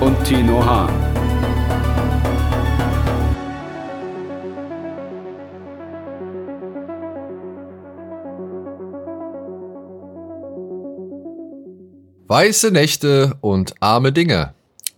und Tino Hahn. Weiße Nächte und arme Dinge.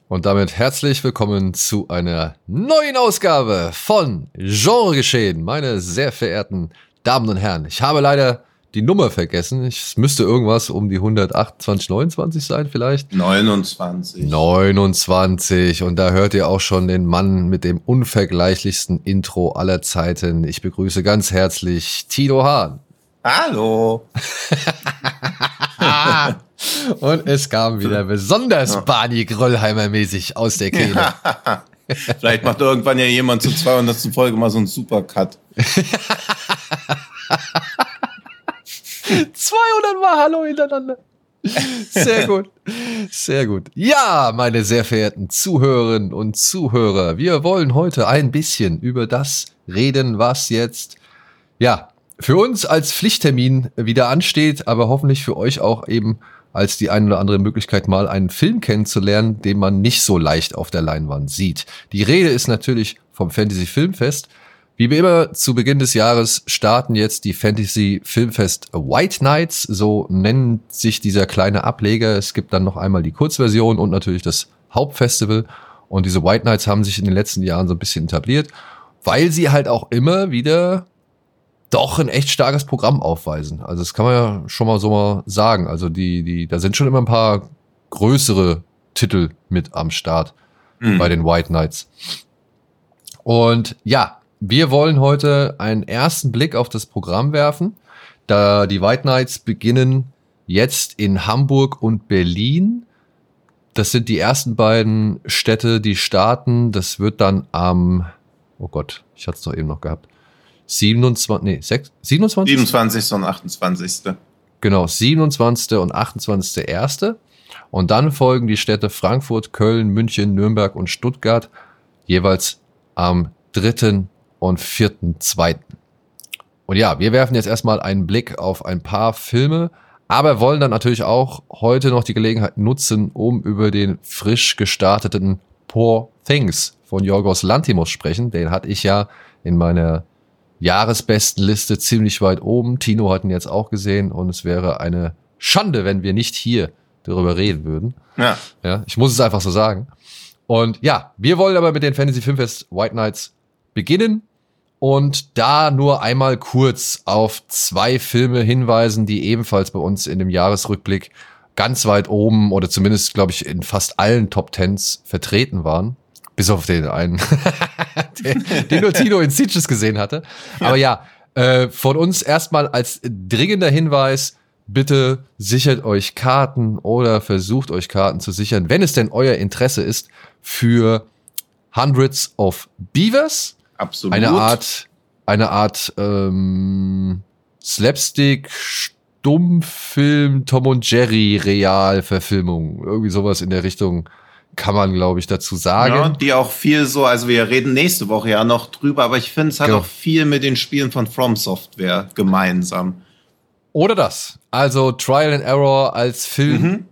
Und damit herzlich willkommen zu einer neuen Ausgabe von Genregeschehen, meine sehr verehrten Damen und Herren. Ich habe leider die Nummer vergessen. Es müsste irgendwas um die 128, 29 sein vielleicht. 29. 29. Und da hört ihr auch schon den Mann mit dem unvergleichlichsten Intro aller Zeiten. Ich begrüße ganz herzlich Tino Hahn. Hallo. Und es kam wieder besonders Barney Gröllheimer mäßig aus der Kehle. Vielleicht macht irgendwann ja jemand zur 200. Folge mal so einen Supercut. 200 Mal Hallo hintereinander. Sehr gut. Sehr gut. Ja, meine sehr verehrten Zuhörerinnen und Zuhörer, wir wollen heute ein bisschen über das reden, was jetzt, ja, für uns als Pflichttermin wieder ansteht, aber hoffentlich für euch auch eben als die eine oder andere Möglichkeit, mal einen Film kennenzulernen, den man nicht so leicht auf der Leinwand sieht. Die Rede ist natürlich vom Fantasy Filmfest. Wie immer zu Beginn des Jahres starten jetzt die Fantasy Filmfest White Nights, so nennt sich dieser kleine Ableger. Es gibt dann noch einmal die Kurzversion und natürlich das Hauptfestival. Und diese White Nights haben sich in den letzten Jahren so ein bisschen etabliert, weil sie halt auch immer wieder doch ein echt starkes Programm aufweisen. Also das kann man ja schon mal so mal sagen. Also die, die, da sind schon immer ein paar größere Titel mit am Start mhm. bei den White Knights. Und ja, wir wollen heute einen ersten Blick auf das Programm werfen, da die White Knights beginnen jetzt in Hamburg und Berlin. Das sind die ersten beiden Städte, die starten. Das wird dann am, oh Gott, ich hatte es doch eben noch gehabt. 27, nee, 6, 27? 27. und 28. Genau, 27. und 28.1. Und dann folgen die Städte Frankfurt, Köln, München, Nürnberg und Stuttgart jeweils am 3 und 4.2. Und ja, wir werfen jetzt erstmal einen Blick auf ein paar Filme, aber wollen dann natürlich auch heute noch die Gelegenheit nutzen, um über den frisch gestarteten Poor Things von Yorgos Lantimos sprechen. Den hatte ich ja in meiner Jahresbestenliste ziemlich weit oben. Tino hat ihn jetzt auch gesehen und es wäre eine Schande, wenn wir nicht hier darüber reden würden. Ja. ja ich muss es einfach so sagen. Und ja, wir wollen aber mit den Fantasy Filmfest White Knights beginnen und da nur einmal kurz auf zwei Filme hinweisen, die ebenfalls bei uns in dem Jahresrückblick ganz weit oben oder zumindest, glaube ich, in fast allen Top Tens vertreten waren. Bis auf den einen, den, den nur Tino in Sitges gesehen hatte. Aber ja, äh, von uns erstmal als dringender Hinweis, bitte sichert euch Karten oder versucht euch Karten zu sichern, wenn es denn euer Interesse ist, für Hundreds of Beavers Absolut. Eine Art, eine Art ähm, Slapstick, Stummfilm, Tom und Jerry Realverfilmung. Irgendwie sowas in der Richtung kann man, glaube ich, dazu sagen. Ja, die auch viel so, also wir reden nächste Woche ja noch drüber, aber ich finde, es hat genau. auch viel mit den Spielen von From Software gemeinsam. Oder das. Also Trial and Error als Film mhm.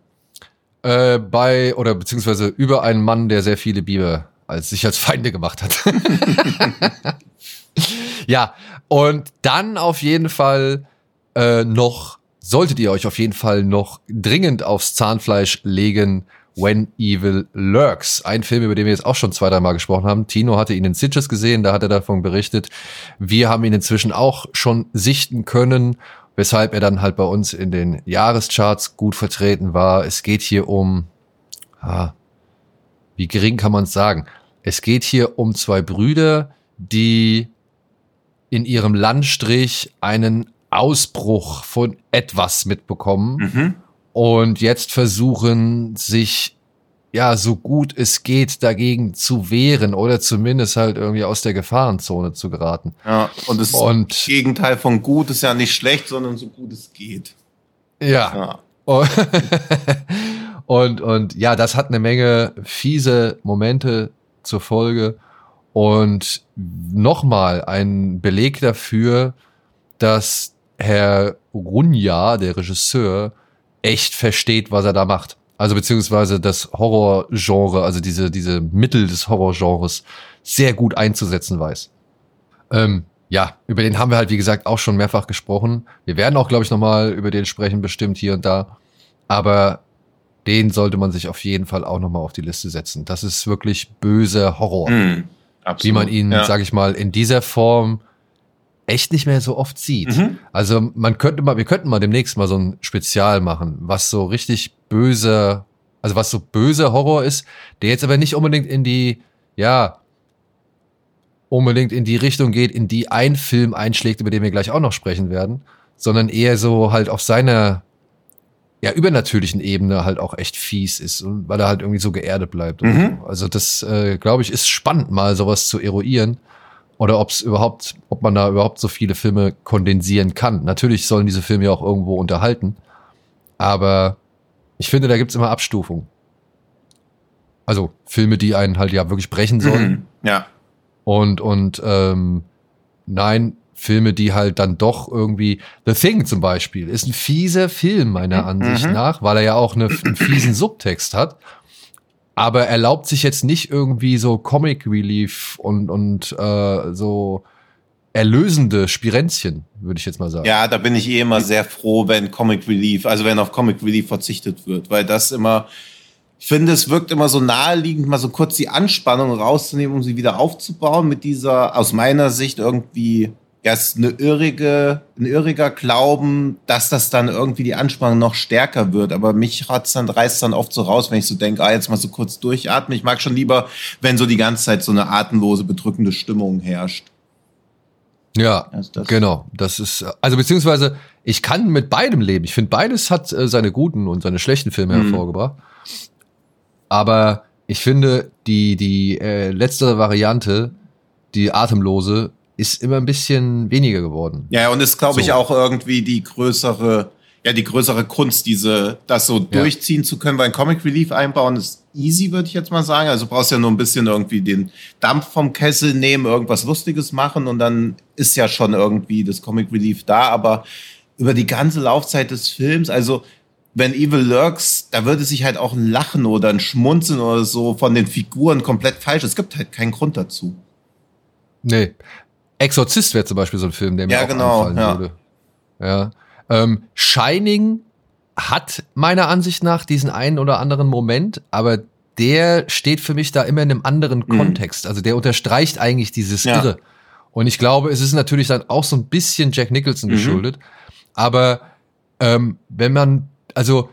äh, bei, oder beziehungsweise über einen Mann, der sehr viele Biber als sich als Feinde gemacht hat. ja, und dann auf jeden Fall äh, noch, solltet ihr euch auf jeden Fall noch dringend aufs Zahnfleisch legen, When Evil Lurks. Ein Film, über den wir jetzt auch schon zwei, drei Mal gesprochen haben. Tino hatte ihn in Sitges gesehen, da hat er davon berichtet. Wir haben ihn inzwischen auch schon sichten können, weshalb er dann halt bei uns in den Jahrescharts gut vertreten war. Es geht hier um, ah, wie gering kann man es sagen? Es geht hier um zwei Brüder, die in ihrem Landstrich einen Ausbruch von etwas mitbekommen mhm. und jetzt versuchen, sich ja, so gut es geht, dagegen zu wehren oder zumindest halt irgendwie aus der Gefahrenzone zu geraten. Ja, und das und, Gegenteil von gut ist ja nicht schlecht, sondern so gut es geht. Ja. ja. Und, und ja, das hat eine Menge fiese Momente zur Folge. Und nochmal ein Beleg dafür, dass Herr Runja, der Regisseur, echt versteht, was er da macht. Also beziehungsweise das Horrorgenre, also diese, diese Mittel des Horrorgenres sehr gut einzusetzen weiß. Ähm, ja, über den haben wir halt, wie gesagt, auch schon mehrfach gesprochen. Wir werden auch, glaube ich, nochmal über den sprechen, bestimmt hier und da. Aber den sollte man sich auf jeden Fall auch nochmal auf die Liste setzen. Das ist wirklich böser Horror. Mm, wie man ihn, ja. sage ich mal, in dieser Form echt nicht mehr so oft sieht. Mhm. Also man könnte mal, wir könnten mal demnächst mal so ein Spezial machen, was so richtig böse, also was so böser Horror ist, der jetzt aber nicht unbedingt in die, ja, unbedingt in die Richtung geht, in die ein Film einschlägt, über den wir gleich auch noch sprechen werden, sondern eher so halt auf seiner ja, übernatürlichen Ebene halt auch echt fies ist, weil er halt irgendwie so geerdet bleibt. Mhm. So. Also das, äh, glaube ich, ist spannend, mal sowas zu eruieren. Oder ob es überhaupt, ob man da überhaupt so viele Filme kondensieren kann. Natürlich sollen diese Filme ja auch irgendwo unterhalten. Aber ich finde, da gibt's immer Abstufungen. Also Filme, die einen halt ja wirklich brechen sollen. Mhm. Ja. Und, und ähm, nein, Filme, die halt dann doch irgendwie The Thing zum Beispiel ist ein fieser Film meiner mhm. Ansicht mhm. nach, weil er ja auch eine, einen fiesen Subtext hat. Aber erlaubt sich jetzt nicht irgendwie so Comic Relief und, und äh, so erlösende Spirenzchen, würde ich jetzt mal sagen. Ja, da bin ich eh immer sehr froh, wenn Comic Relief, also wenn auf Comic Relief verzichtet wird, weil das immer, ich finde, es wirkt immer so naheliegend, mal so kurz die Anspannung rauszunehmen, um sie wieder aufzubauen mit dieser, aus meiner Sicht irgendwie ja, es ist eine irrige, ein irriger Glauben, dass das dann irgendwie die Anspannung noch stärker wird. Aber mich hat's dann, reißt dann oft so raus, wenn ich so denke, ah, jetzt mal so kurz durchatmen. Ich mag schon lieber, wenn so die ganze Zeit so eine atemlose, bedrückende Stimmung herrscht. Ja, also das genau. Das ist, also beziehungsweise, ich kann mit beidem leben. Ich finde, beides hat äh, seine guten und seine schlechten Filme mhm. hervorgebracht. Aber ich finde, die, die äh, letztere Variante, die atemlose, ist immer ein bisschen weniger geworden. Ja, und ist, glaube so. ich, auch irgendwie die größere, ja, die größere Kunst, diese, das so ja. durchziehen zu können, weil ein Comic Relief einbauen ist easy, würde ich jetzt mal sagen. Also du brauchst ja nur ein bisschen irgendwie den Dampf vom Kessel nehmen, irgendwas Lustiges machen und dann ist ja schon irgendwie das Comic Relief da, aber über die ganze Laufzeit des Films, also wenn Evil lurks, da würde sich halt auch ein Lachen oder ein Schmunzeln oder so von den Figuren komplett falsch. Es gibt halt keinen Grund dazu. Nee. Exorzist wäre zum Beispiel so ein Film, der mir ja, auch genau, einfallen ja. würde. Ja. Ähm, Shining hat meiner Ansicht nach diesen einen oder anderen Moment, aber der steht für mich da immer in einem anderen mhm. Kontext. Also der unterstreicht eigentlich dieses ja. Irre. Und ich glaube, es ist natürlich dann auch so ein bisschen Jack Nicholson mhm. geschuldet. Aber ähm, wenn man, also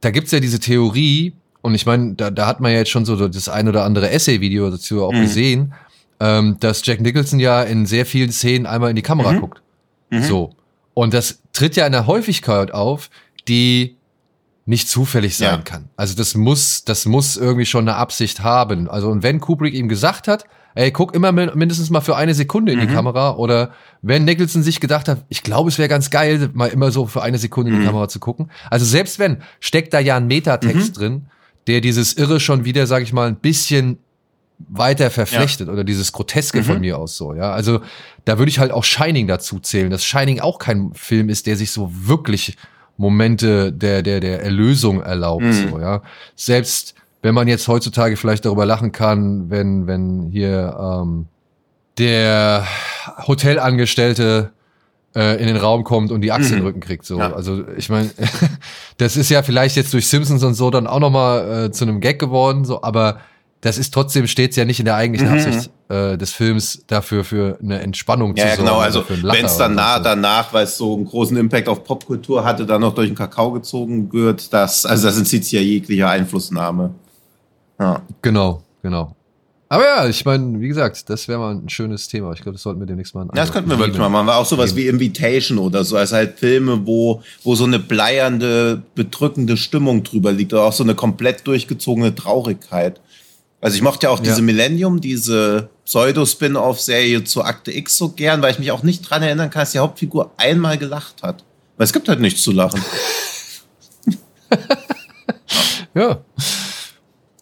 da gibt's ja diese Theorie, und ich meine, da, da hat man ja jetzt schon so das ein oder andere Essay-Video dazu auch mhm. gesehen, ähm, dass Jack Nicholson ja in sehr vielen Szenen einmal in die Kamera mhm. guckt. Mhm. So. Und das tritt ja in einer Häufigkeit auf, die nicht zufällig sein ja. kann. Also das muss, das muss irgendwie schon eine Absicht haben. Also und wenn Kubrick ihm gesagt hat, ey, guck immer mindestens mal für eine Sekunde in die mhm. Kamera oder wenn Nicholson sich gedacht hat, ich glaube, es wäre ganz geil, mal immer so für eine Sekunde in die mhm. Kamera zu gucken. Also selbst wenn, steckt da ja ein Metatext mhm. drin, der dieses Irre schon wieder, sag ich mal, ein bisschen weiter verflechtet ja. oder dieses Groteske mhm. von mir aus so, ja. Also da würde ich halt auch Shining dazu zählen, dass Shining auch kein Film ist, der sich so wirklich Momente der, der, der Erlösung erlaubt, mhm. so, ja. Selbst wenn man jetzt heutzutage vielleicht darüber lachen kann, wenn, wenn hier ähm, der Hotelangestellte äh, in den Raum kommt und die Achse mhm. in den Rücken kriegt. So. Ja. Also ich meine, das ist ja vielleicht jetzt durch Simpsons und so dann auch noch mal äh, zu einem Gag geworden, so, aber das ist trotzdem stets ja nicht in der eigentlichen mhm. Absicht äh, des Films dafür für eine Entspannung ja, zu sorgen. Ja, genau. Also wenn es dann nah, so. danach, weil es so einen großen Impact auf Popkultur hatte, dann noch durch den Kakao gezogen wird, das, also das entzieht sich ja jeglicher Einflussnahme. Ja. Genau, genau. Aber ja, ich meine, wie gesagt, das wäre mal ein schönes Thema. Ich glaube, das sollten wir demnächst mal. Ja, das könnten wir wirklich mal machen. Auch sowas wie Invitation oder so. Also halt Filme, wo, wo so eine bleiernde, bedrückende Stimmung drüber liegt oder auch so eine komplett durchgezogene Traurigkeit. Also ich mochte ja auch diese ja. Millennium, diese Pseudo-Spin-Off-Serie zu Akte X so gern, weil ich mich auch nicht dran erinnern kann, dass die Hauptfigur einmal gelacht hat. Weil es gibt halt nichts zu lachen. ja.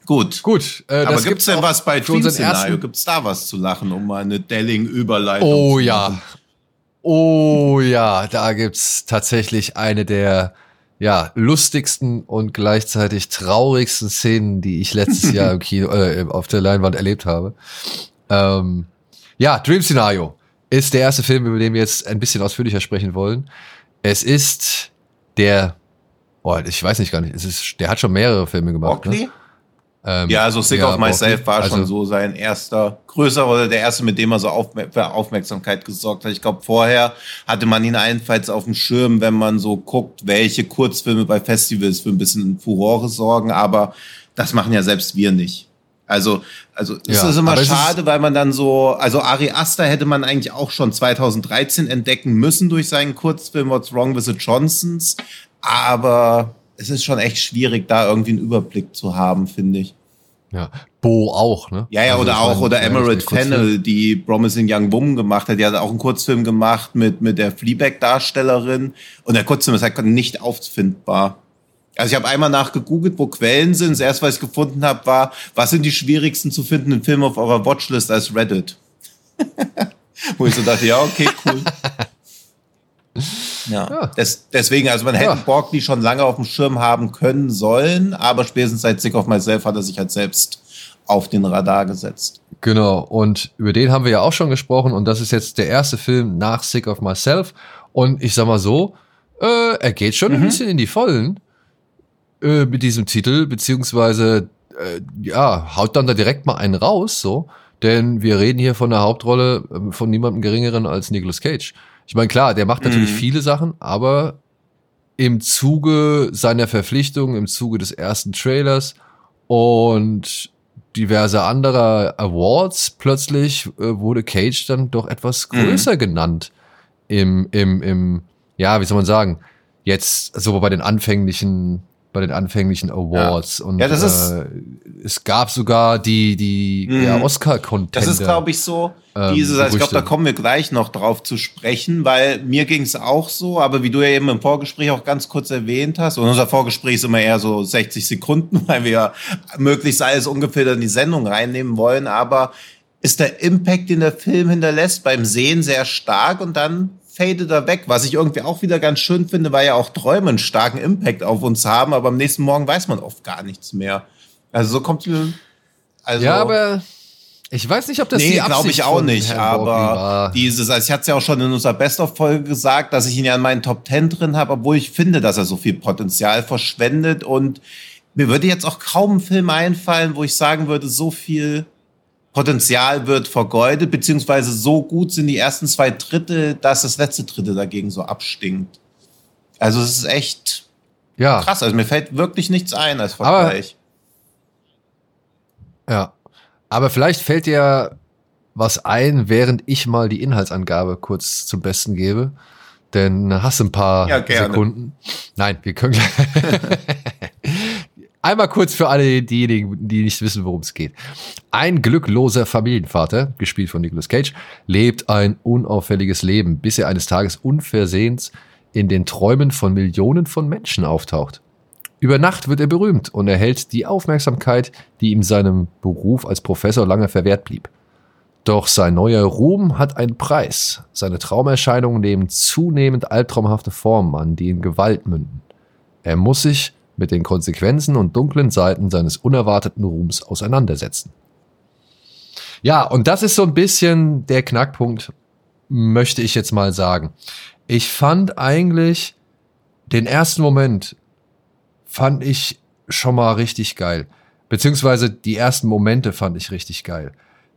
Gut. Gut. Äh, Aber gibt es denn was bei Dream-Szenario? Gibt es da was zu lachen, um mal eine Delling-Überleitung oh, zu ja. Oh ja, da gibt's tatsächlich eine der ja, lustigsten und gleichzeitig traurigsten Szenen, die ich letztes Jahr im Kino, äh, auf der Leinwand erlebt habe. Ähm, ja, Dream Scenario ist der erste Film, über den wir jetzt ein bisschen ausführlicher sprechen wollen. Es ist der, oh, ich weiß nicht gar nicht, es ist, der hat schon mehrere Filme gemacht. Okay. Ne? Ähm, ja, also Sick of Myself war also, schon so sein erster größer oder der erste, mit dem er so auf, für Aufmerksamkeit gesorgt hat. Ich glaube, vorher hatte man ihn allenfalls auf dem Schirm, wenn man so guckt, welche Kurzfilme bei Festivals für ein bisschen Furore sorgen, aber das machen ja selbst wir nicht. Also, also ja, ist das immer schade, weil man dann so, also Ari Aster hätte man eigentlich auch schon 2013 entdecken müssen durch seinen Kurzfilm What's Wrong with the Johnsons, aber es ist schon echt schwierig, da irgendwie einen Überblick zu haben, finde ich. Ja, Bo auch, ne? Ja, ja, also oder auch, oder Emerald Fennel, die Promising Young Woman gemacht hat. Die hat auch einen Kurzfilm gemacht mit, mit der Fleabag-Darstellerin. Und der Kurzfilm ist halt nicht auffindbar. Also ich habe einmal nachgegoogelt, wo Quellen sind. Das erste, was ich gefunden habe, war, was sind die schwierigsten zu findenden Filme auf eurer Watchlist als Reddit? wo ich so dachte, ja, okay, cool. Ja. ja. Des, deswegen, also man hätte ja. Borgli schon lange auf dem Schirm haben können sollen, aber spätestens seit Sick of Myself hat er sich halt selbst auf den Radar gesetzt. Genau, und über den haben wir ja auch schon gesprochen und das ist jetzt der erste Film nach Sick of Myself und ich sag mal so, äh, er geht schon mhm. ein bisschen in die Vollen äh, mit diesem Titel, beziehungsweise äh, ja, haut dann da direkt mal einen raus, so, denn wir reden hier von der Hauptrolle äh, von niemandem geringeren als Nicolas Cage. Ich meine, klar, der macht natürlich mhm. viele Sachen, aber im Zuge seiner Verpflichtung, im Zuge des ersten Trailers und diverse anderer Awards plötzlich äh, wurde Cage dann doch etwas mhm. größer mhm. genannt im, im, im, ja, wie soll man sagen, jetzt so bei den anfänglichen bei den anfänglichen Awards. Ja. Und ja, das ist, äh, es gab sogar die, die ja, Oscar-Contender. Das ist, glaube ich, so. Ähm, dieses, also ich glaube, da kommen wir gleich noch drauf zu sprechen, weil mir ging es auch so, aber wie du ja eben im Vorgespräch auch ganz kurz erwähnt hast, und unser Vorgespräch ist immer eher so 60 Sekunden, weil wir ja möglichst alles ungefähr in die Sendung reinnehmen wollen, aber ist der Impact, den der Film hinterlässt, beim Sehen sehr stark und dann fadet er weg. Was ich irgendwie auch wieder ganz schön finde, weil ja auch Träume einen starken Impact auf uns haben, aber am nächsten Morgen weiß man oft gar nichts mehr. Also so kommt also Ja, aber ich weiß nicht, ob das nee, die glaube ich auch nicht, aber dieses, also ich hatte es ja auch schon in unserer Best-of-Folge gesagt, dass ich ihn ja in meinen Top Ten drin habe, obwohl ich finde, dass er so viel Potenzial verschwendet und mir würde jetzt auch kaum ein Film einfallen, wo ich sagen würde, so viel Potenzial wird vergeudet, beziehungsweise so gut sind die ersten zwei Drittel, dass das letzte Drittel dagegen so abstinkt. Also es ist echt ja. krass. Also mir fällt wirklich nichts ein als Vergleich. Aber, ja. Aber vielleicht fällt dir was ein, während ich mal die Inhaltsangabe kurz zum Besten gebe. Denn hast du ein paar ja, Sekunden. Nein, wir können Einmal kurz für alle diejenigen, die nicht wissen, worum es geht. Ein glückloser Familienvater, gespielt von Nicolas Cage, lebt ein unauffälliges Leben, bis er eines Tages unversehens in den Träumen von Millionen von Menschen auftaucht. Über Nacht wird er berühmt und erhält die Aufmerksamkeit, die ihm seinem Beruf als Professor lange verwehrt blieb. Doch sein neuer Ruhm hat einen Preis. Seine Traumerscheinungen nehmen zunehmend albtraumhafte Formen an, die in Gewalt münden. Er muss sich mit den Konsequenzen und dunklen Seiten seines unerwarteten Ruhms auseinandersetzen. Ja, und das ist so ein bisschen der Knackpunkt, möchte ich jetzt mal sagen. Ich fand eigentlich den ersten Moment fand ich schon mal richtig geil. Beziehungsweise die ersten Momente fand ich richtig geil.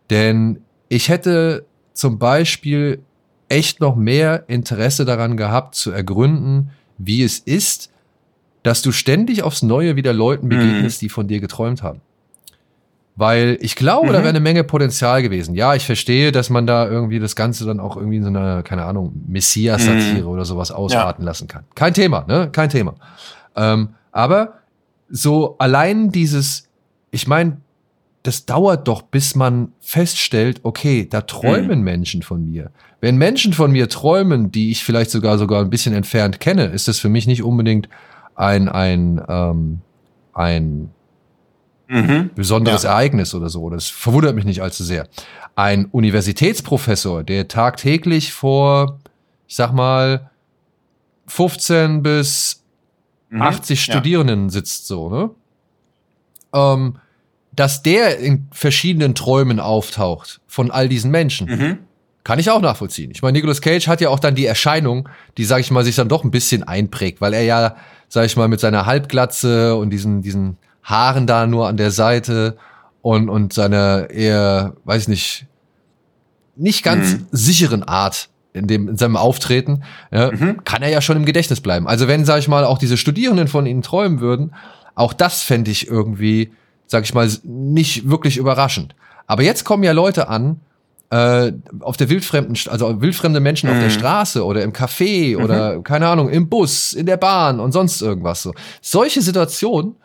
Denn ich hätte zum Beispiel echt noch mehr Interesse daran gehabt, zu ergründen, wie es ist, dass du ständig aufs Neue wieder Leuten mhm. begegnest, mhm. die von dir geträumt haben. Weil ich glaube, mhm. da wäre eine Menge Potenzial gewesen. Ja, ich verstehe, dass man da irgendwie das Ganze dann auch irgendwie in so einer, keine Ahnung, Messias-Satire mhm. oder sowas ausarten ja. lassen kann. Kein Thema, ne? Kein Thema. Ähm, aber so allein dieses, ich meine, das dauert doch, bis man feststellt, okay, da träumen mhm. Menschen von mir. Wenn Menschen von mir träumen, die ich vielleicht sogar sogar ein bisschen entfernt kenne, ist das für mich nicht unbedingt ein ein ähm, ein mhm. besonderes ja. Ereignis oder so. Das verwundert mich nicht allzu sehr. Ein Universitätsprofessor, der tagtäglich vor, ich sag mal, 15 bis mhm. 80 Studierenden ja. sitzt, so, ne? Ähm, dass der in verschiedenen Träumen auftaucht von all diesen Menschen. Mhm. Kann ich auch nachvollziehen. Ich meine, Nicolas Cage hat ja auch dann die Erscheinung, die, sag ich mal, sich dann doch ein bisschen einprägt, weil er ja, sag ich mal, mit seiner Halbglatze und diesen, diesen Haaren da nur an der Seite und, und seiner eher, weiß nicht, nicht ganz mhm. sicheren Art in dem in seinem Auftreten, ja, mhm. kann er ja schon im Gedächtnis bleiben. Also wenn, sag ich mal, auch diese Studierenden von ihnen träumen würden, auch das fände ich irgendwie, sag ich mal, nicht wirklich überraschend. Aber jetzt kommen ja Leute an, äh, auf der wildfremden, also wildfremde Menschen mhm. auf der mhm. Straße oder im Café mhm. oder keine Ahnung, im Bus, in der Bahn und sonst irgendwas so. Solche Situationen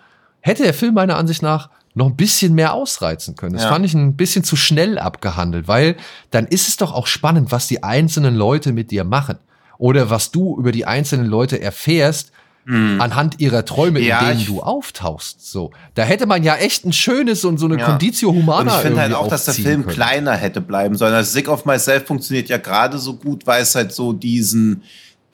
hätte der Film meiner Ansicht nach noch ein bisschen mehr ausreizen können. Das ja. fand ich ein bisschen zu schnell abgehandelt, weil dann ist es doch auch spannend, was die einzelnen Leute mit dir machen oder was du über die einzelnen Leute erfährst, mhm. anhand ihrer Träume, ja, in denen du auftauchst. So, da hätte man ja echt ein schönes und so eine ja. Conditio Humana. Und ich finde halt auch, dass der Film können. kleiner hätte bleiben sollen. Also Sick of Myself funktioniert ja gerade so gut, weil es halt so diesen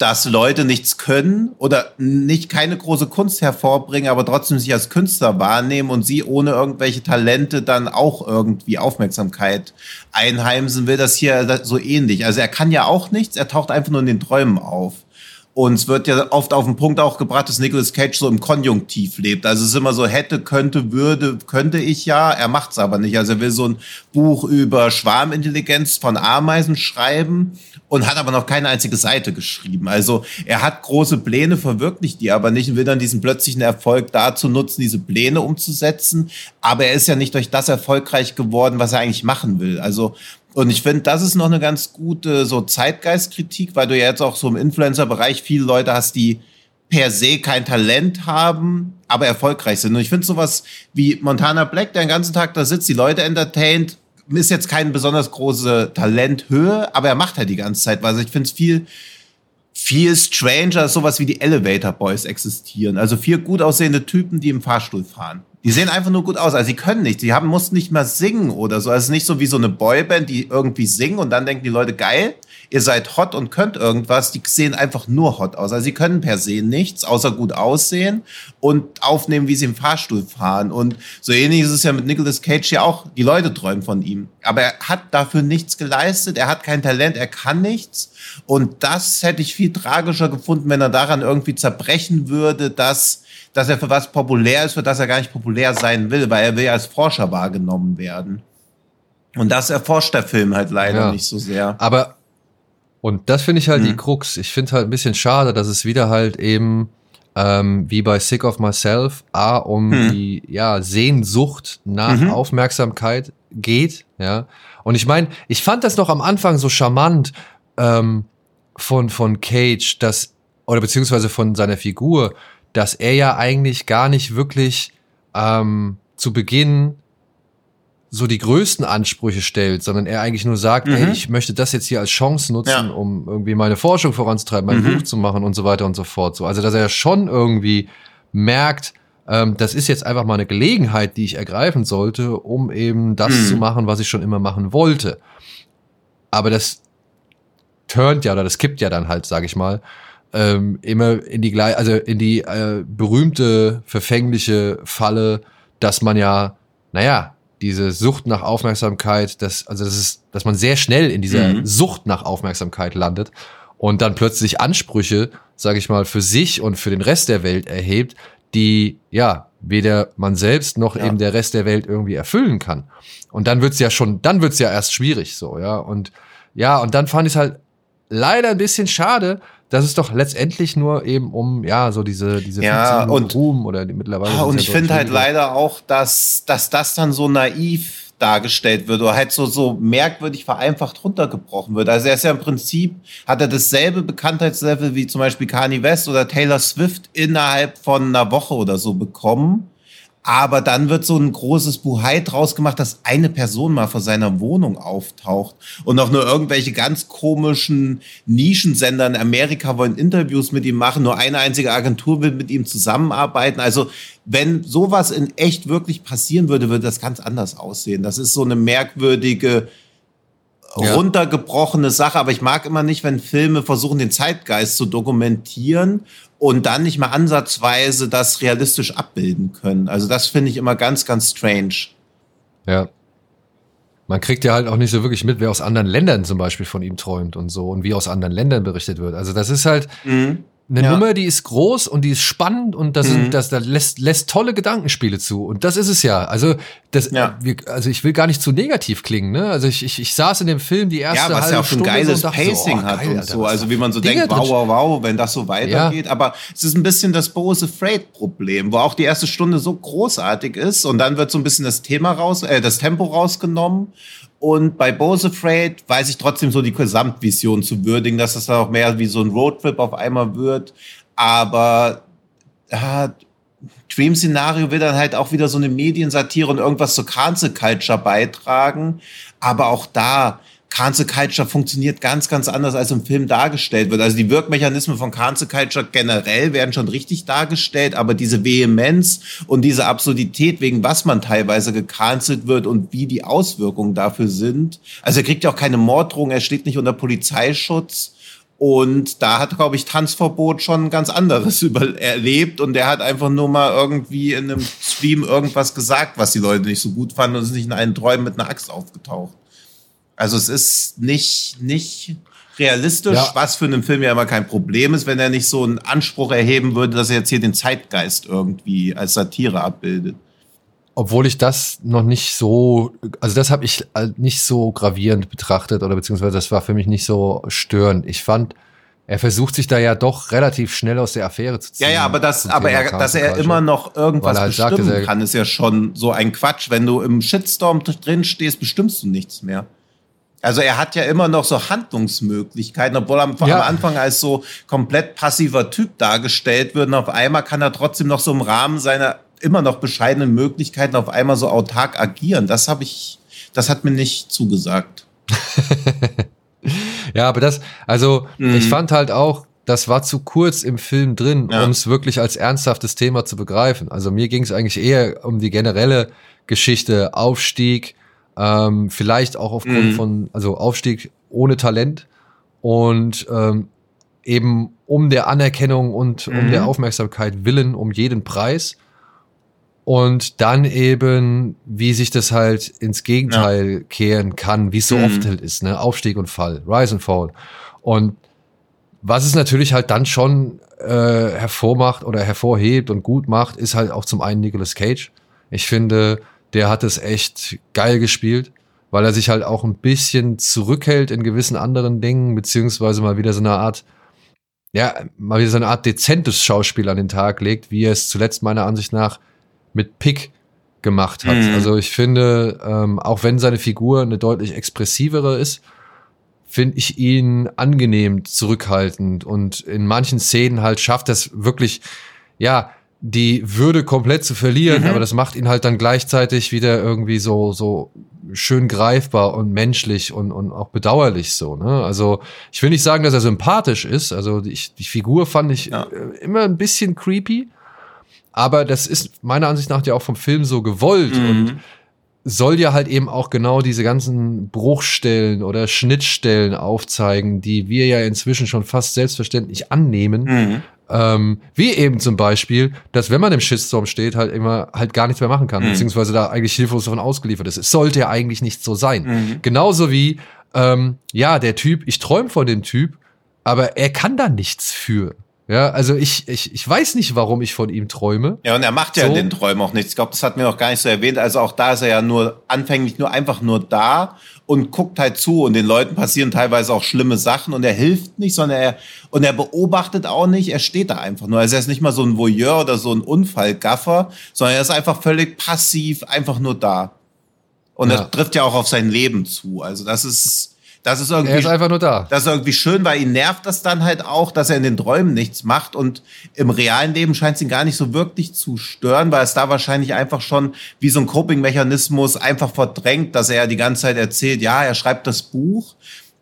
dass Leute nichts können oder nicht keine große Kunst hervorbringen, aber trotzdem sich als Künstler wahrnehmen und sie ohne irgendwelche Talente dann auch irgendwie Aufmerksamkeit einheimsen, will das hier so ähnlich. Also er kann ja auch nichts, er taucht einfach nur in den Träumen auf. Und es wird ja oft auf den Punkt auch gebracht, dass Nicolas Cage so im Konjunktiv lebt. Also es ist immer so, hätte, könnte, würde, könnte ich ja. Er macht es aber nicht. Also er will so ein Buch über Schwarmintelligenz von Ameisen schreiben und hat aber noch keine einzige Seite geschrieben. Also er hat große Pläne, verwirklicht die aber nicht und will dann diesen plötzlichen Erfolg dazu nutzen, diese Pläne umzusetzen. Aber er ist ja nicht durch das erfolgreich geworden, was er eigentlich machen will. Also und ich finde, das ist noch eine ganz gute so Zeitgeistkritik, weil du ja jetzt auch so im Influencer-Bereich viele Leute hast, die per se kein Talent haben, aber erfolgreich sind. Und ich finde sowas wie Montana Black, der den ganzen Tag da sitzt, die Leute entertaint, ist jetzt keine besonders große Talenthöhe, aber er macht halt die ganze Zeit was. Ich finde es viel, viel stranger, sowas wie die Elevator Boys existieren. Also vier gut aussehende Typen, die im Fahrstuhl fahren. Die sehen einfach nur gut aus. Also sie können nicht. Die haben, mussten nicht mal singen oder so. Also es ist nicht so wie so eine Boyband, die irgendwie singen und dann denken die Leute, geil, ihr seid hot und könnt irgendwas. Die sehen einfach nur hot aus. Also sie können per se nichts, außer gut aussehen und aufnehmen, wie sie im Fahrstuhl fahren. Und so ähnlich ist es ja mit Nicolas Cage ja auch. Die Leute träumen von ihm. Aber er hat dafür nichts geleistet. Er hat kein Talent. Er kann nichts. Und das hätte ich viel tragischer gefunden, wenn er daran irgendwie zerbrechen würde, dass dass er für was populär ist, für das er gar nicht populär sein will, weil er will ja als Forscher wahrgenommen werden. Und das erforscht der Film halt leider ja. nicht so sehr. Aber, und das finde ich halt hm. die Krux. Ich finde halt ein bisschen schade, dass es wieder halt eben, ähm, wie bei Sick of Myself, A, um hm. die, ja, Sehnsucht nach mhm. Aufmerksamkeit geht, ja. Und ich meine, ich fand das noch am Anfang so charmant, ähm, von, von Cage, dass, oder beziehungsweise von seiner Figur, dass er ja eigentlich gar nicht wirklich ähm, zu Beginn so die größten Ansprüche stellt, sondern er eigentlich nur sagt, mhm. ey, ich möchte das jetzt hier als Chance nutzen, ja. um irgendwie meine Forschung voranzutreiben, mein mhm. Buch zu machen und so weiter und so fort. So, also dass er schon irgendwie merkt, ähm, das ist jetzt einfach mal eine Gelegenheit, die ich ergreifen sollte, um eben das mhm. zu machen, was ich schon immer machen wollte. Aber das turnt ja oder das kippt ja dann halt, sag ich mal, ähm, immer in die also in die äh, berühmte, verfängliche Falle, dass man ja, naja, diese Sucht nach Aufmerksamkeit, das, also das ist, dass man sehr schnell in dieser mhm. Sucht nach Aufmerksamkeit landet und dann plötzlich Ansprüche, sage ich mal, für sich und für den Rest der Welt erhebt, die ja weder man selbst noch ja. eben der Rest der Welt irgendwie erfüllen kann. Und dann wird's ja schon, dann wird's ja erst schwierig so, ja. Und ja, und dann fand ich halt leider ein bisschen schade, das ist doch letztendlich nur eben um, ja, so diese, diese ja, und, Ruhm oder die mittlerweile. Ah, und ich finde halt leider auch, dass, dass das dann so naiv dargestellt wird oder halt so, so merkwürdig vereinfacht runtergebrochen wird. Also er ist ja im Prinzip, hat er dasselbe Bekanntheitslevel wie zum Beispiel Kanye West oder Taylor Swift innerhalb von einer Woche oder so bekommen. Aber dann wird so ein großes Buhai draus gemacht, dass eine Person mal vor seiner Wohnung auftaucht und auch nur irgendwelche ganz komischen Nischensender in Amerika wollen Interviews mit ihm machen. Nur eine einzige Agentur will mit ihm zusammenarbeiten. Also wenn sowas in echt wirklich passieren würde, würde das ganz anders aussehen. Das ist so eine merkwürdige, ja. runtergebrochene Sache. Aber ich mag immer nicht, wenn Filme versuchen, den Zeitgeist zu dokumentieren und dann nicht mal ansatzweise das realistisch abbilden können. Also das finde ich immer ganz, ganz strange. Ja. Man kriegt ja halt auch nicht so wirklich mit, wer aus anderen Ländern zum Beispiel von ihm träumt und so und wie aus anderen Ländern berichtet wird. Also das ist halt, mhm eine ja. Nummer, die ist groß und die ist spannend und das, mhm. das, das lässt, lässt tolle Gedankenspiele zu. Und das ist es ja. Also, das, ja. wir, also ich will gar nicht zu negativ klingen, ne? Also ich, ich, ich saß in dem Film die erste Ja, was ja auch ein geiles so Pacing so, oh, hat geil, und so. Also wie man so Dinge denkt, wow, wow, wow, wenn das so weitergeht. Ja. Aber es ist ein bisschen das Bose Freight-Problem, wo auch die erste Stunde so großartig ist und dann wird so ein bisschen das Thema raus, äh, das Tempo rausgenommen und bei Bose Freight weiß ich trotzdem so die Gesamtvision zu würdigen, dass das dann auch mehr wie so ein Roadtrip auf einmal wird. Aber ja, Dream-Szenario will dann halt auch wieder so eine Mediensatire und irgendwas zur Cancel Culture beitragen. Aber auch da, Cancel Culture funktioniert ganz, ganz anders, als im Film dargestellt wird. Also die Wirkmechanismen von Cancel Culture generell werden schon richtig dargestellt, aber diese Vehemenz und diese Absurdität, wegen was man teilweise gecancelt wird und wie die Auswirkungen dafür sind. Also er kriegt ja auch keine Morddrohung, er steht nicht unter Polizeischutz. Und da hat, glaube ich, Tanzverbot schon ganz anderes über erlebt und der hat einfach nur mal irgendwie in einem Stream irgendwas gesagt, was die Leute nicht so gut fanden und ist nicht in einen Träumen mit einer Axt aufgetaucht. Also es ist nicht, nicht realistisch, ja. was für einen Film ja immer kein Problem ist, wenn er nicht so einen Anspruch erheben würde, dass er jetzt hier den Zeitgeist irgendwie als Satire abbildet. Obwohl ich das noch nicht so, also das habe ich nicht so gravierend betrachtet oder beziehungsweise das war für mich nicht so störend. Ich fand, er versucht sich da ja doch relativ schnell aus der Affäre zu ziehen. Ja, ja, aber das, aber er, dass er immer noch irgendwas halt bestimmen sagte, kann, ist ja schon so ein Quatsch. Wenn du im Shitstorm drin stehst, bestimmst du nichts mehr. Also er hat ja immer noch so Handlungsmöglichkeiten, obwohl er am, ja. am, Anfang als so komplett passiver Typ dargestellt wird. Und auf einmal kann er trotzdem noch so im Rahmen seiner immer noch bescheidenen Möglichkeiten auf einmal so autark agieren. Das habe ich, das hat mir nicht zugesagt. ja, aber das, also mhm. ich fand halt auch, das war zu kurz im Film drin, ja. um es wirklich als ernsthaftes Thema zu begreifen. Also mir ging es eigentlich eher um die generelle Geschichte, Aufstieg, ähm, vielleicht auch aufgrund mhm. von, also Aufstieg ohne Talent und ähm, eben um der Anerkennung und mhm. um der Aufmerksamkeit willen, um jeden Preis. Und dann eben, wie sich das halt ins Gegenteil ja. kehren kann, wie es so mhm. oft halt ist, ne? Aufstieg und Fall, Rise and Fall. Und was es natürlich halt dann schon äh, hervormacht oder hervorhebt und gut macht, ist halt auch zum einen Nicolas Cage. Ich finde, der hat es echt geil gespielt, weil er sich halt auch ein bisschen zurückhält in gewissen anderen Dingen, beziehungsweise mal wieder so eine Art, ja, mal wieder so eine Art dezentes Schauspiel an den Tag legt, wie er es zuletzt meiner Ansicht nach mit Pick gemacht hat. Mhm. Also ich finde, ähm, auch wenn seine Figur eine deutlich expressivere ist, finde ich ihn angenehm zurückhaltend und in manchen Szenen halt schafft das wirklich, ja, die Würde komplett zu verlieren, mhm. aber das macht ihn halt dann gleichzeitig wieder irgendwie so, so schön greifbar und menschlich und, und auch bedauerlich so, ne? Also, ich will nicht sagen, dass er sympathisch ist. Also, die, die Figur fand ich ja. Äh, immer ein bisschen creepy. Aber das ist meiner Ansicht nach ja auch vom Film so gewollt mhm. und soll ja halt eben auch genau diese ganzen Bruchstellen oder Schnittstellen aufzeigen, die wir ja inzwischen schon fast selbstverständlich annehmen. Mhm. Ähm, wie eben zum Beispiel, dass wenn man im Shitstorm steht, halt immer halt gar nichts mehr machen kann, mhm. beziehungsweise da eigentlich hilflos davon ausgeliefert ist. Es sollte ja eigentlich nicht so sein. Mhm. Genauso wie, ähm, ja, der Typ, ich träume von dem Typ, aber er kann da nichts für. Ja, also ich, ich, ich weiß nicht, warum ich von ihm träume. Ja, und er macht ja So. in den Träumen auch nichts. Ich glaube, das hat mir noch gar nicht so erwähnt. Also auch da ist er ja nur anfänglich nur einfach nur da und guckt halt zu und den Leuten passieren teilweise auch schlimme Sachen und er hilft nicht, sondern er und er beobachtet auch nicht, er steht da einfach nur. Also er ist nicht mal so ein Voyeur oder so ein Unfallgaffer, sondern er ist einfach völlig passiv, einfach nur da. Und Ja. das trifft ja auch auf sein Leben zu. Also das ist das ist irgendwie Er ist einfach nur da. das ist irgendwie schön, weil ihn nervt das dann halt auch, dass er in den Träumen nichts macht und im realen Leben scheint es ihn gar nicht so wirklich zu stören, weil es da wahrscheinlich einfach schon wie so ein Coping-Mechanismus einfach verdrängt, dass er ja die ganze Zeit erzählt, ja, er schreibt das Buch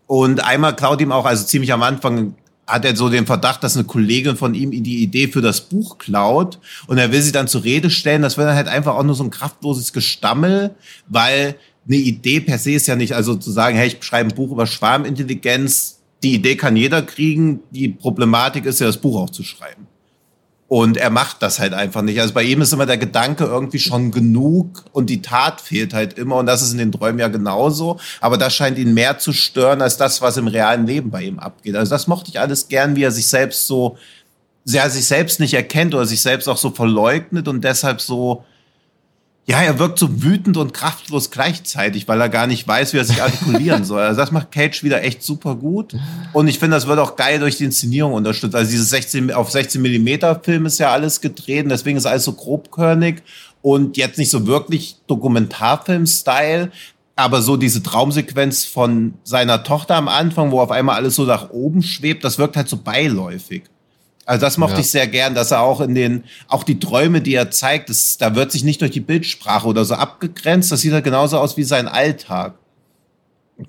und einmal klaut ihm auch, also ziemlich am Anfang hat er so den Verdacht, dass eine Kollegin von ihm die Idee für das Buch klaut und er will sie dann zur Rede stellen. Das wird dann halt einfach auch nur so ein kraftloses Gestammel, weil eine Idee per se ist ja nicht, also zu sagen, hey, ich schreibe ein Buch über Schwarmintelligenz, die Idee kann jeder kriegen, die Problematik ist ja, das Buch auch zu schreiben. Und er macht das halt einfach nicht. Also bei ihm ist immer der Gedanke irgendwie schon genug und die Tat fehlt halt immer. Und das ist in den Träumen ja genauso. Aber das scheint ihn mehr zu stören als das, was im realen Leben bei ihm abgeht. Also das mochte ich alles gern, wie er sich selbst so, ja, sich selbst nicht erkennt oder sich selbst auch so verleugnet und deshalb so, ja, er wirkt so wütend und kraftlos gleichzeitig, weil er gar nicht weiß, wie er sich artikulieren soll. Also das macht Cage wieder echt super gut. Und ich finde, das wird auch geil durch die Inszenierung unterstützt. Also dieses 16 auf 16 Millimeter Film ist ja alles gedreht, deswegen ist alles so grobkörnig und jetzt nicht so wirklich Dokumentarfilm-Style. Aber so diese Traumsequenz von seiner Tochter am Anfang, wo auf einmal alles so nach oben schwebt, das wirkt halt so beiläufig. Also das mochte Ja. ich sehr gern, dass er auch in den, auch die Träume, die er zeigt, das, da wird sich nicht durch die Bildsprache oder so abgegrenzt. Das sieht halt genauso aus wie sein Alltag.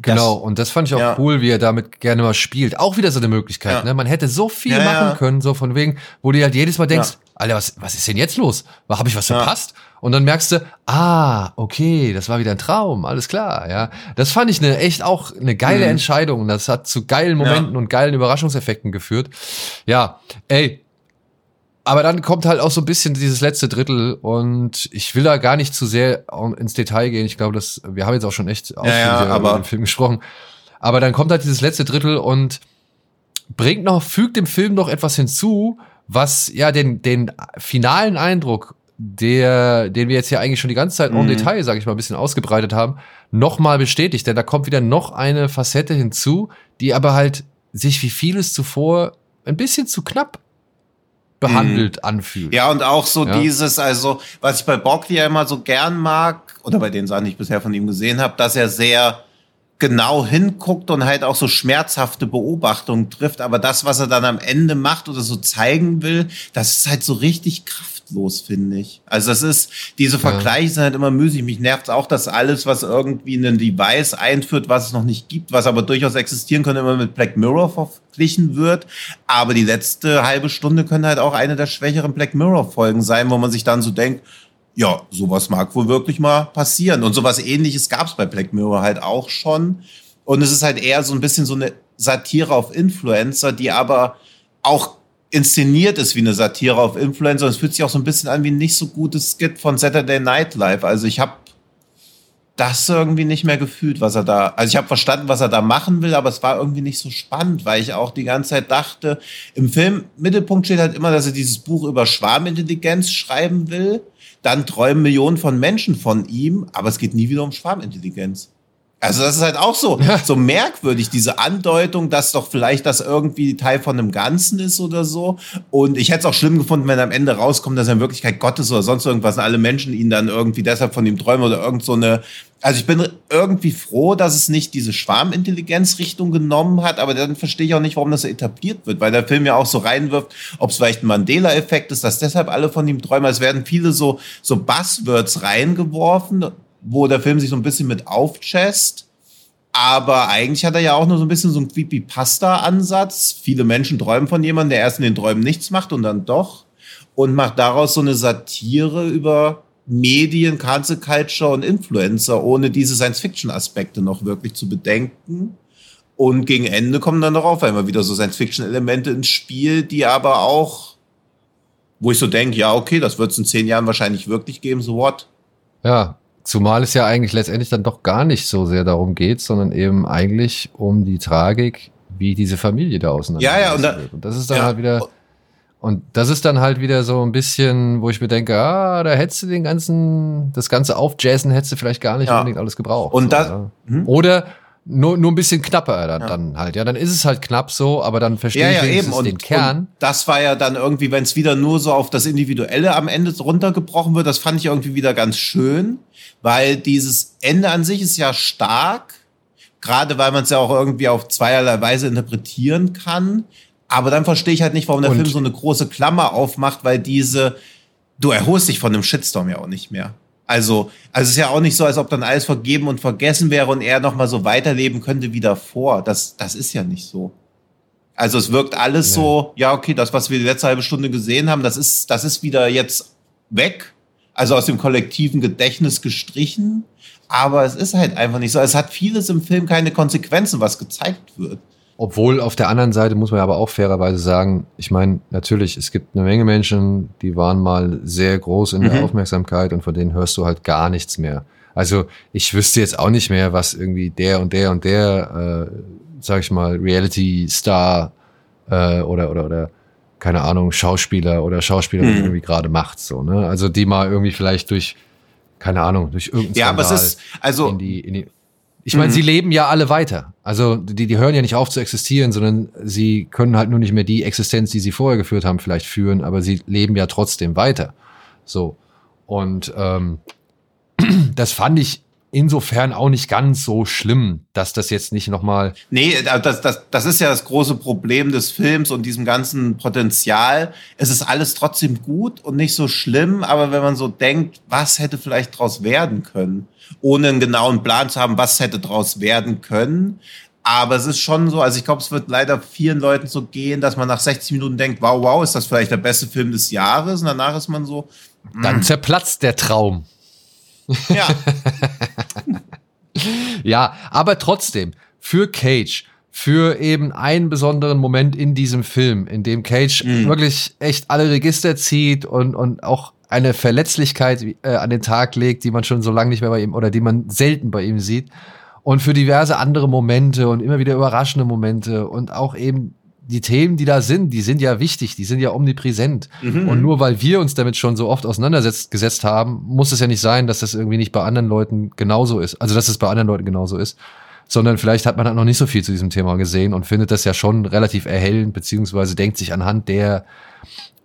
Genau, und das fand ich auch Ja. cool, wie er damit gerne mal spielt. Auch wieder so eine Möglichkeit, Ja. ne? Man hätte so viel machen können, so von wegen, wo du halt jedes Mal denkst. Alter, was, was ist denn jetzt los? Habe ich was Ja. verpasst? Und dann merkst du, ah, okay, das war wieder ein Traum, alles klar, ja. Das fand ich eine echt auch eine geile Mhm. Entscheidung das hat zu geilen Momenten und geilen Überraschungseffekten geführt. Ja, ey, aber dann kommt halt auch so ein bisschen dieses letzte Drittel und ich will da gar nicht zu sehr ins Detail gehen. Ich glaube, dass wir haben jetzt auch schon echt ausführlich ja, über aber- den Film gesprochen. Aber dann kommt halt dieses letzte Drittel und bringt noch, fügt dem Film noch etwas hinzu, was ja den, den finalen Eindruck, der, den wir jetzt hier eigentlich schon die ganze Zeit en Mhm. Detail, sage ich mal, ein bisschen ausgebreitet haben, nochmal bestätigt. Denn da kommt wieder noch eine Facette hinzu, die aber halt sich wie vieles zuvor ein bisschen zu knapp behandelt anfühlt. Ja, und auch so Ja. dieses, also, was ich bei Broccoli ja immer so gern mag, oder bei den Sachen, die ich bisher von ihm gesehen habe, dass er sehr genau hinguckt und halt auch so schmerzhafte Beobachtungen trifft. Aber das, was er dann am Ende macht oder so zeigen will, das ist halt so richtig kraftlos, finde ich. Also das ist, diese Vergleiche sind halt immer müßig. Mich nervt auch, dass alles, was irgendwie ein Device einführt, was es noch nicht gibt, was aber durchaus existieren könnte, immer mit Black Mirror verglichen wird. Aber die letzte halbe Stunde könnte halt auch eine der schwächeren Black Mirror-Folgen sein, wo man sich dann so denkt, ja, sowas mag wohl wirklich mal passieren. Und sowas ähnliches gab es bei Black Mirror halt auch schon. Und es ist halt eher so ein bisschen so eine Satire auf Influencer, die aber auch inszeniert ist wie eine Satire auf Influencer. Und es fühlt sich auch so ein bisschen an wie ein nicht so gutes Skit von Saturday Night Live. Also ich habe das irgendwie nicht mehr gefühlt, was er da. Also ich habe verstanden, was er da machen will, aber es war irgendwie nicht so spannend, weil ich auch die ganze Zeit dachte, im Film Mittelpunkt steht halt immer, dass er dieses Buch über Schwarmintelligenz schreiben will. Dann träumen Millionen von Menschen von ihm, aber es geht nie wieder um Schwarmintelligenz. Also das ist halt auch so, Ja. so merkwürdig, diese Andeutung, dass doch vielleicht das irgendwie Teil von einem Ganzen ist oder so. Und ich hätte es auch schlimm gefunden, wenn am Ende rauskommt, dass er in Wirklichkeit Gott ist oder sonst irgendwas und alle Menschen ihn dann irgendwie deshalb von ihm träumen oder irgend so eine. Also ich bin irgendwie froh, dass es nicht diese Schwarmintelligenz-Richtung genommen hat, aber dann verstehe ich auch nicht, warum das etabliert wird, weil der Film ja auch so reinwirft, ob es vielleicht ein Mandela-Effekt ist, dass deshalb alle von ihm träumen. Es werden viele so, so Buzzwords reingeworfen, wo der Film sich so ein bisschen mit aufchest. Aber eigentlich hat er ja auch nur so ein bisschen so einen Creepypasta-Ansatz. Viele Menschen träumen von jemandem, der erst in den Träumen nichts macht und dann doch. Und macht daraus so eine Satire über Medien, Cancel Culture und Influencer, ohne diese Science-Fiction-Aspekte noch wirklich zu bedenken. Und gegen Ende kommen dann noch auf einmal wieder so Science-Fiction-Elemente ins Spiel, die aber auch, wo ich so denke, ja, okay, das wird es in zehn Jahren wahrscheinlich wirklich geben, so what? Ja, zumal es ja eigentlich letztendlich dann doch gar nicht so sehr darum geht, sondern eben eigentlich um die Tragik, wie diese Familie da auseinander Ja, ja, und da-. Und das ist dann ja. halt wieder, Und das ist dann halt wieder so ein bisschen, wo ich mir denke, ah, da hättest du den ganzen, das ganze Aufjazzen hättest du vielleicht gar nicht Ja. unbedingt alles gebraucht. Und so, das- ja. Hm? Oder nur, nur ein bisschen knapper dann, dann halt. Ja, dann ist es halt knapp so, aber dann verstehe ich wenigstens den Kern. Und das war ja dann irgendwie, wenn es wieder nur so auf das Individuelle am Ende runtergebrochen wird, das fand ich irgendwie wieder ganz schön, weil dieses Ende an sich ist ja stark, gerade weil man es ja auch irgendwie auf zweierlei Weise interpretieren kann. Aber dann verstehe ich halt nicht, warum der Und- Film so eine große Klammer aufmacht, weil diese, du erholst dich von dem Shitstorm ja auch nicht mehr. Also, also es ist ja auch nicht so, als ob dann alles vergeben und vergessen wäre und er noch mal so weiterleben könnte wie davor. Das, das ist ja nicht so. Also es wirkt alles so, ja, okay, das, was wir die letzte halbe Stunde gesehen haben, das ist, das ist wieder jetzt weg. Also aus dem kollektiven Gedächtnis gestrichen. Aber es ist halt einfach nicht so. Es hat vieles im Film keine Konsequenzen, was gezeigt wird. Obwohl auf der anderen Seite muss man aber auch fairerweise sagen, ich meine, natürlich, es gibt eine Menge Menschen, die waren mal sehr groß in der Mhm. Aufmerksamkeit und von denen hörst du halt gar nichts mehr. Also ich wüsste jetzt auch nicht mehr, was irgendwie der und der und der, äh, sag ich mal, Reality-Star äh, oder, oder, oder, keine Ahnung, Schauspieler oder Schauspielerin Mhm. irgendwie gerade macht. So, ne? Also die mal irgendwie vielleicht durch, keine Ahnung, durch irgendeinen Ja, aber es ist, also, in die, in die ich meine, Mhm. sie leben ja alle weiter. Also die, die hören ja nicht auf zu existieren, sondern sie können halt nur nicht mehr die Existenz, die sie vorher geführt haben, vielleicht führen, aber sie leben ja trotzdem weiter. So. Und ähm, das fand ich insofern auch nicht ganz so schlimm, dass das jetzt nicht nochmal. Nee, das, das, das ist ja das große Problem des Films und diesem ganzen Potenzial. Es ist alles trotzdem gut und nicht so schlimm, aber wenn man so denkt, was hätte vielleicht draus werden können, ohne einen genauen Plan zu haben, was hätte draus werden können. Aber es ist schon so, also ich glaube, es wird leider vielen Leuten so gehen, dass man nach 60 Minuten denkt, wow, wow, ist das vielleicht der beste Film des Jahres? Und danach ist man so, Dann zerplatzt der Traum. Ja, Ja, aber trotzdem, für Cage, für eben einen besonderen Moment in diesem Film, in dem Cage Mhm. wirklich echt alle Register zieht und, und auch eine Verletzlichkeit äh, an den Tag legt, die man schon so lange nicht mehr bei ihm oder die man selten bei ihm sieht. Und für diverse andere Momente und immer wieder überraschende Momente und auch eben die Themen, die da sind, die sind ja wichtig, die sind ja omnipräsent. Mhm. Und nur weil wir uns damit schon so oft auseinandergesetzt haben, muss es ja nicht sein, dass das irgendwie nicht bei anderen Leuten genauso ist. Also, dass es bei anderen Leuten genauso ist. Sondern vielleicht hat man halt noch nicht so viel zu diesem Thema gesehen und findet das ja schon relativ erhellend, beziehungsweise denkt sich anhand der,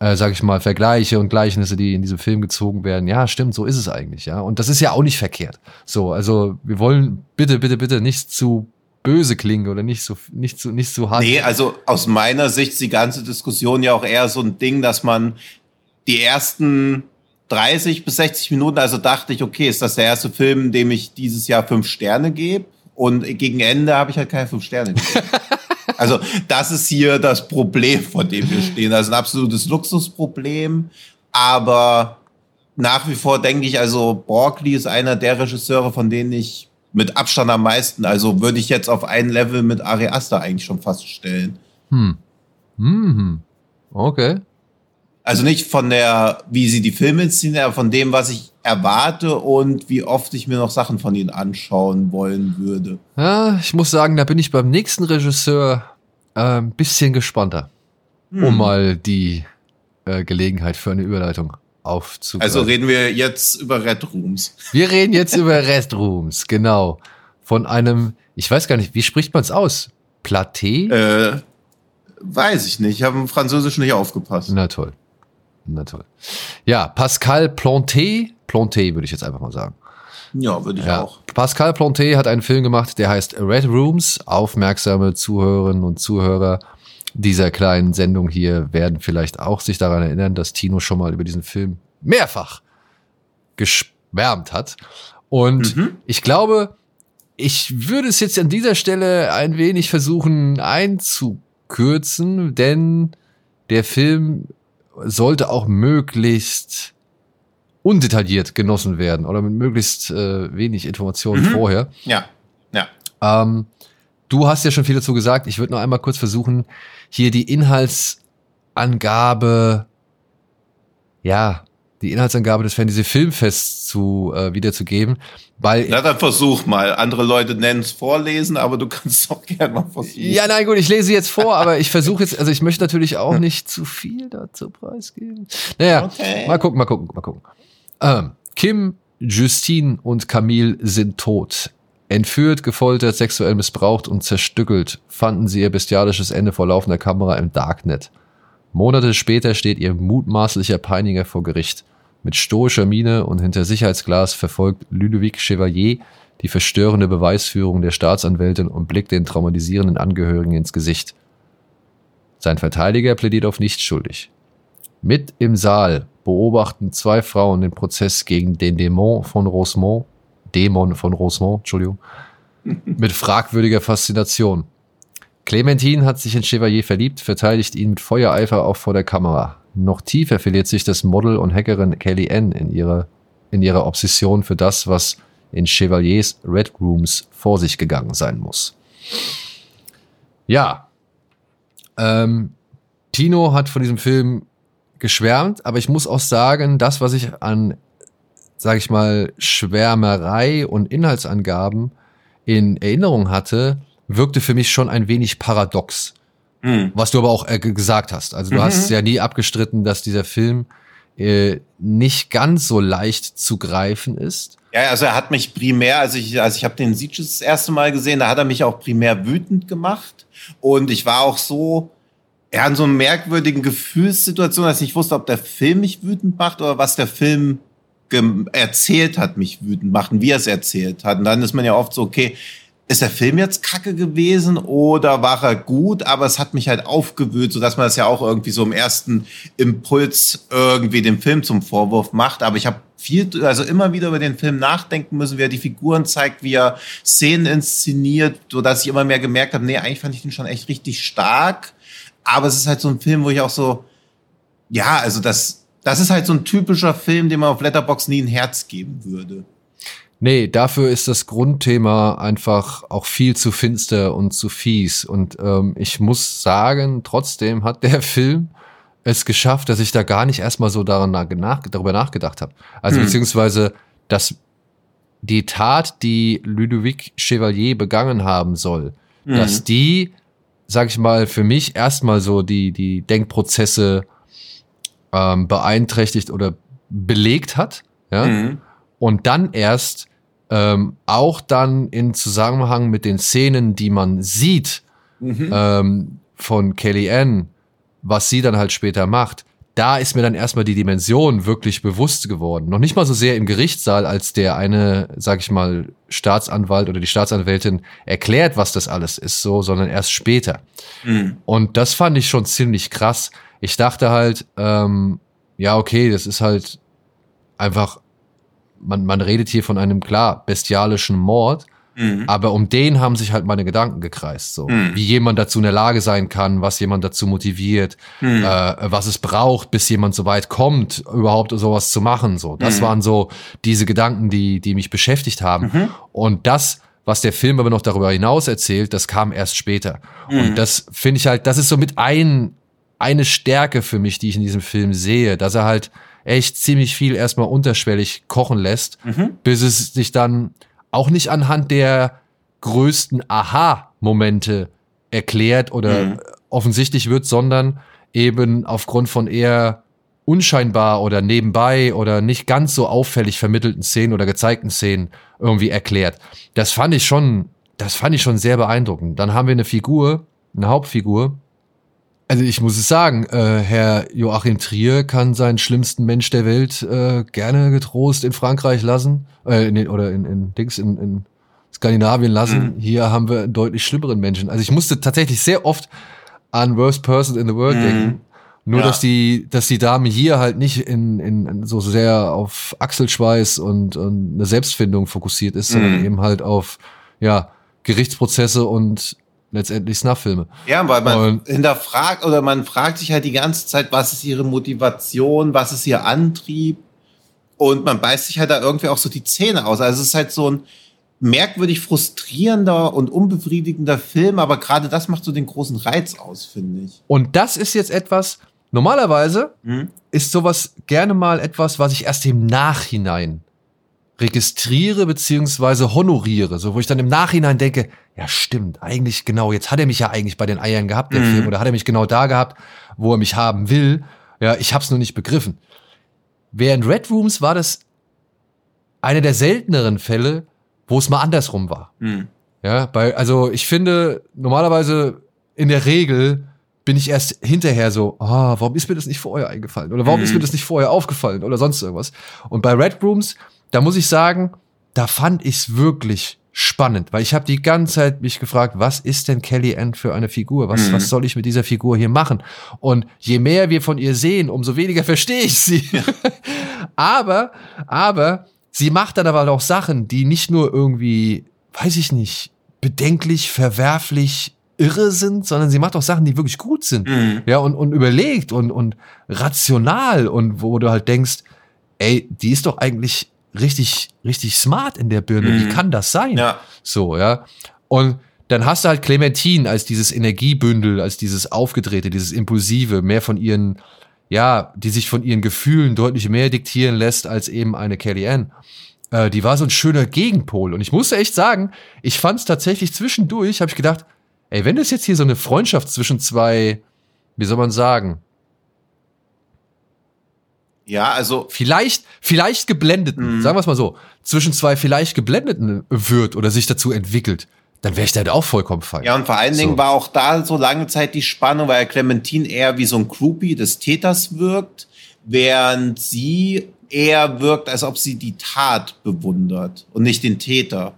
äh, sag ich mal, Vergleiche und Gleichnisse, die in diesem Film gezogen werden, ja, stimmt, so ist es eigentlich, ja. Und das ist ja auch nicht verkehrt. So, also wir wollen bitte, bitte, bitte nicht zu böse klingen oder nicht so, nicht zu, nicht zu hart. Nee, also aus meiner Sicht ist die ganze Diskussion ja auch eher so ein Ding, dass man die ersten 30 bis 60 Minuten, also dachte ich, okay, ist das der erste Film, dem ich dieses Jahr fünf Sterne gebe? Und gegen Ende habe ich halt keine fünf Sterne gegeben. also das ist hier das Problem, vor dem wir stehen. Also ein absolutes Luxusproblem. Aber nach wie vor denke ich, also Borgley ist einer der Regisseure, von denen ich mit Abstand am meisten, also würde ich jetzt auf ein Level mit Ari Aster eigentlich schon fast stellen. Hm. Hm. Okay. Also nicht von der, wie sie die Filme inszenieren, aber von dem, was ich erwarte und wie oft ich mir noch Sachen von ihnen anschauen wollen würde. Ja, ich muss sagen, da bin ich beim nächsten Regisseur äh, ein bisschen gespannter, Hm. um mal die äh, Gelegenheit für eine Überleitung aufzugreifen. Also reden wir jetzt über Red Rooms. Wir reden jetzt über Restrooms, genau. Von einem, ich weiß gar nicht, wie spricht man es aus? Platé? Äh, weiß ich nicht, ich habe im Französischen nicht aufgepasst. Na toll. Na toll. Ja, Pascal Planté, Planté würde ich jetzt einfach mal sagen. Ja, würde ich Ja. auch. Pascal Planté hat einen Film gemacht, der heißt Red Rooms. Aufmerksame Zuhörerinnen und Zuhörer dieser kleinen Sendung hier werden vielleicht auch sich daran erinnern, dass Tino schon mal über diesen Film mehrfach geschwärmt hat. Und Mhm. ich glaube, ich würde es jetzt an dieser Stelle ein wenig versuchen einzukürzen, denn der Film sollte auch möglichst undetailliert genossen werden oder mit möglichst äh, wenig Informationen Mhm. vorher. Ja, ja. Ähm, du hast ja schon viel dazu gesagt. Ich würde noch einmal kurz versuchen, hier die Inhaltsangabe, ja, die Inhaltsangabe des Fantasy Filmfests zu äh, wiederzugeben, weil Na, dann versuch mal. Andere Leute nennen es vorlesen, aber du kannst auch gerne mal versuchen. ja, nein, gut, ich lese jetzt vor, aber ich versuche jetzt, also ich möchte natürlich auch nicht zu viel dazu preisgeben. Naja, Okay. mal gucken, mal gucken, mal gucken. Ähm, Kim, Justine und Camille sind tot. Entführt, gefoltert, sexuell missbraucht und zerstückelt fanden sie ihr bestialisches Ende vor laufender Kamera im Darknet. Monate später steht ihr mutmaßlicher Peiniger vor Gericht. Mit stoischer Miene und hinter Sicherheitsglas verfolgt Ludovic Chevalier die verstörende Beweisführung der Staatsanwältin und blickt den traumatisierenden Angehörigen ins Gesicht. Sein Verteidiger plädiert auf nicht schuldig. Mit im Saal beobachten zwei Frauen den Prozess gegen den Dämon von Rosemont, Dämon von Rosemont, Entschuldigung, mit fragwürdiger Faszination. Clementine hat sich in Chevalier verliebt, verteidigt ihn mit Feuereifer auch vor der Kamera. Noch tiefer verliert sich das Model und Hackerin Kelly Ann in ihrer, in ihrer Obsession für das, was in Chevaliers Red Rooms vor sich gegangen sein muss. Ja. Ähm, Tino hat von diesem Film geschwärmt, aber ich muss auch sagen, das, was ich an, sag ich mal, Schwärmerei und Inhaltsangaben in Erinnerung hatte, wirkte für mich schon ein wenig paradox. Hm. Was du aber auch äh, ge- gesagt hast. Also du Mhm. hast ja nie abgestritten, dass dieser Film äh, nicht ganz so leicht zu greifen ist. Ja, also er hat mich primär, also ich, also ich habe den Siege das erste Mal gesehen, da hat er mich auch primär wütend gemacht. Und ich war auch so, ja, in so einer merkwürdigen Gefühlssituation, dass ich nicht wusste, ob der Film mich wütend macht oder was der Film erzählt hat, mich wütend macht und wie er es erzählt hat. Und dann ist man ja oft so, okay, ist der Film jetzt kacke gewesen oder war er gut? Aber es hat mich halt aufgewühlt, sodass man das ja auch irgendwie so im ersten Impuls irgendwie dem Film zum Vorwurf macht. Aber ich habe viel, also immer wieder über den Film nachdenken müssen, wie er die Figuren zeigt, wie er Szenen inszeniert, sodass ich immer mehr gemerkt habe, nee, eigentlich fand ich den schon echt richtig stark. Aber es ist halt so ein Film, wo ich auch so, ja, also das, das ist halt so ein typischer Film, dem man auf Letterbox nie ein Herz geben würde. Nee, dafür ist das Grundthema einfach auch viel zu finster und zu fies. Und ähm, ich muss sagen, trotzdem hat der Film es geschafft, dass ich da gar nicht erstmal so daran nach, darüber nachgedacht habe. Also Hm. beziehungsweise, dass die Tat, die Ludovic Chevalier begangen haben soll, Mhm. dass die, sag ich mal, für mich erstmal so die, die Denkprozesse ähm, beeinträchtigt oder belegt hat. Ja? Mhm. und dann erst ähm, auch dann in Zusammenhang mit den Szenen, die man sieht Mhm. ähm, von Kelly Ann, was sie dann halt später macht, da ist mir dann erstmal die Dimension wirklich bewusst geworden. Noch nicht mal so sehr im Gerichtssaal, als der eine, sag ich mal, Staatsanwalt oder die Staatsanwältin erklärt, was das alles ist, so, sondern erst später. Mhm. Und das fand ich schon ziemlich krass. Ich dachte halt, ähm, ja, okay, das ist halt einfach, man, man redet hier von einem klar bestialischen Mord, Mhm. aber um den haben sich halt meine Gedanken gekreist. So. Hm. Wie jemand dazu in der Lage sein kann, was jemand dazu motiviert, Mhm. äh, was es braucht, bis jemand so weit kommt, überhaupt sowas zu machen. So. Das Mhm. waren so diese Gedanken, die, die mich beschäftigt haben. Mhm. Und das, was der Film aber noch darüber hinaus erzählt, das kam erst später. Mhm. Und das finde ich halt, das ist so mit ein, eine Stärke für mich, die ich in diesem Film sehe, dass er halt echt ziemlich viel erstmal unterschwellig kochen lässt, Mhm. bis es sich dann auch nicht anhand der größten Aha-Momente erklärt oder Mhm. offensichtlich wird, sondern eben aufgrund von eher unscheinbar oder nebenbei oder nicht ganz so auffällig vermittelten Szenen oder gezeigten Szenen irgendwie erklärt. Das fand ich schon, das fand ich schon sehr beeindruckend. Dann haben wir eine Figur, eine Hauptfigur. Also ich muss es sagen, äh, Herr Joachim Trier kann seinen schlimmsten Mensch der Welt äh, gerne getrost in Frankreich lassen, äh, in den, oder in, in Dings in, in Skandinavien lassen. Mhm. Hier haben wir einen deutlich schlimmeren Menschen. Also ich musste tatsächlich sehr oft an Worst Person in the World Mhm. denken. Nur Ja. dass die, dass die Dame hier halt nicht in, in so sehr auf Achselschweiß und, und eine Selbstfindung fokussiert ist, sondern Mhm. eben halt auf ja Gerichtsprozesse und letztendlich Snuff-Filme. Ja, weil man Und- hinterfragt oder man fragt sich halt die ganze Zeit, was ist ihre Motivation, was ist ihr Antrieb? Und man beißt sich halt da irgendwie auch so die Zähne aus. Also es ist halt so ein merkwürdig frustrierender und unbefriedigender Film, aber gerade das macht so den großen Reiz aus, finde ich. Und das ist jetzt etwas, Normalerweise Hm? ist sowas gerne mal etwas, was ich erst im Nachhinein registriere beziehungsweise honoriere, so wo ich dann im Nachhinein denke, ja stimmt, eigentlich genau, jetzt hat er mich ja eigentlich bei den Eiern gehabt, der Mhm. Film, oder hat er mich genau da gehabt, wo er mich haben will. Ja, ich hab's nur nicht begriffen. Während Red Rooms war das einer der selteneren Fälle, wo es mal andersrum war. Hm. Ja, bei, also ich finde, normalerweise in der Regel bin ich erst hinterher so, ah, warum ist mir das nicht vorher eingefallen? Oder warum Mhm. ist mir das nicht vorher aufgefallen? Oder sonst irgendwas. Und bei Red Rooms, da muss ich sagen, da fand ich's wirklich spannend, weil ich habe die ganze Zeit mich gefragt, was ist denn Kelly Ann für eine Figur? Was, Mhm. was soll ich mit dieser Figur hier machen? Und je mehr wir von ihr sehen, umso weniger verstehe ich sie. aber, aber sie macht dann aber auch Sachen, die nicht nur irgendwie, weiß ich nicht, bedenklich, verwerflich, irre sind, sondern sie macht auch Sachen, die wirklich gut sind. Hm. Ja, und, und überlegt und, und rational und wo du halt denkst, ey, die ist doch eigentlich richtig, richtig smart in der Birne. Mhm. Wie kann das sein? Ja. So, ja. Und dann hast du halt Clementine als dieses Energiebündel, als dieses Aufgedrehte, dieses Impulsive, mehr von ihren, ja, die sich von ihren Gefühlen deutlich mehr diktieren lässt als eben eine Kelly Ann. Äh, die war so ein schöner Gegenpol. Und ich muss echt sagen, ich fand es tatsächlich zwischendurch, habe ich gedacht, ey, wenn das jetzt hier so eine Freundschaft zwischen zwei, wie soll man sagen, Ja, also vielleicht, vielleicht geblendeten, Mhm. sagen wir es mal so, zwischen zwei vielleicht geblendeten wird oder sich dazu entwickelt, dann wäre ich da halt auch vollkommen fein. Ja, und vor allen Dingen So. war auch da so lange Zeit die Spannung, weil Clementine eher wie so ein Groupie des Täters wirkt, während sie eher wirkt, als ob sie die Tat bewundert und nicht den Täter.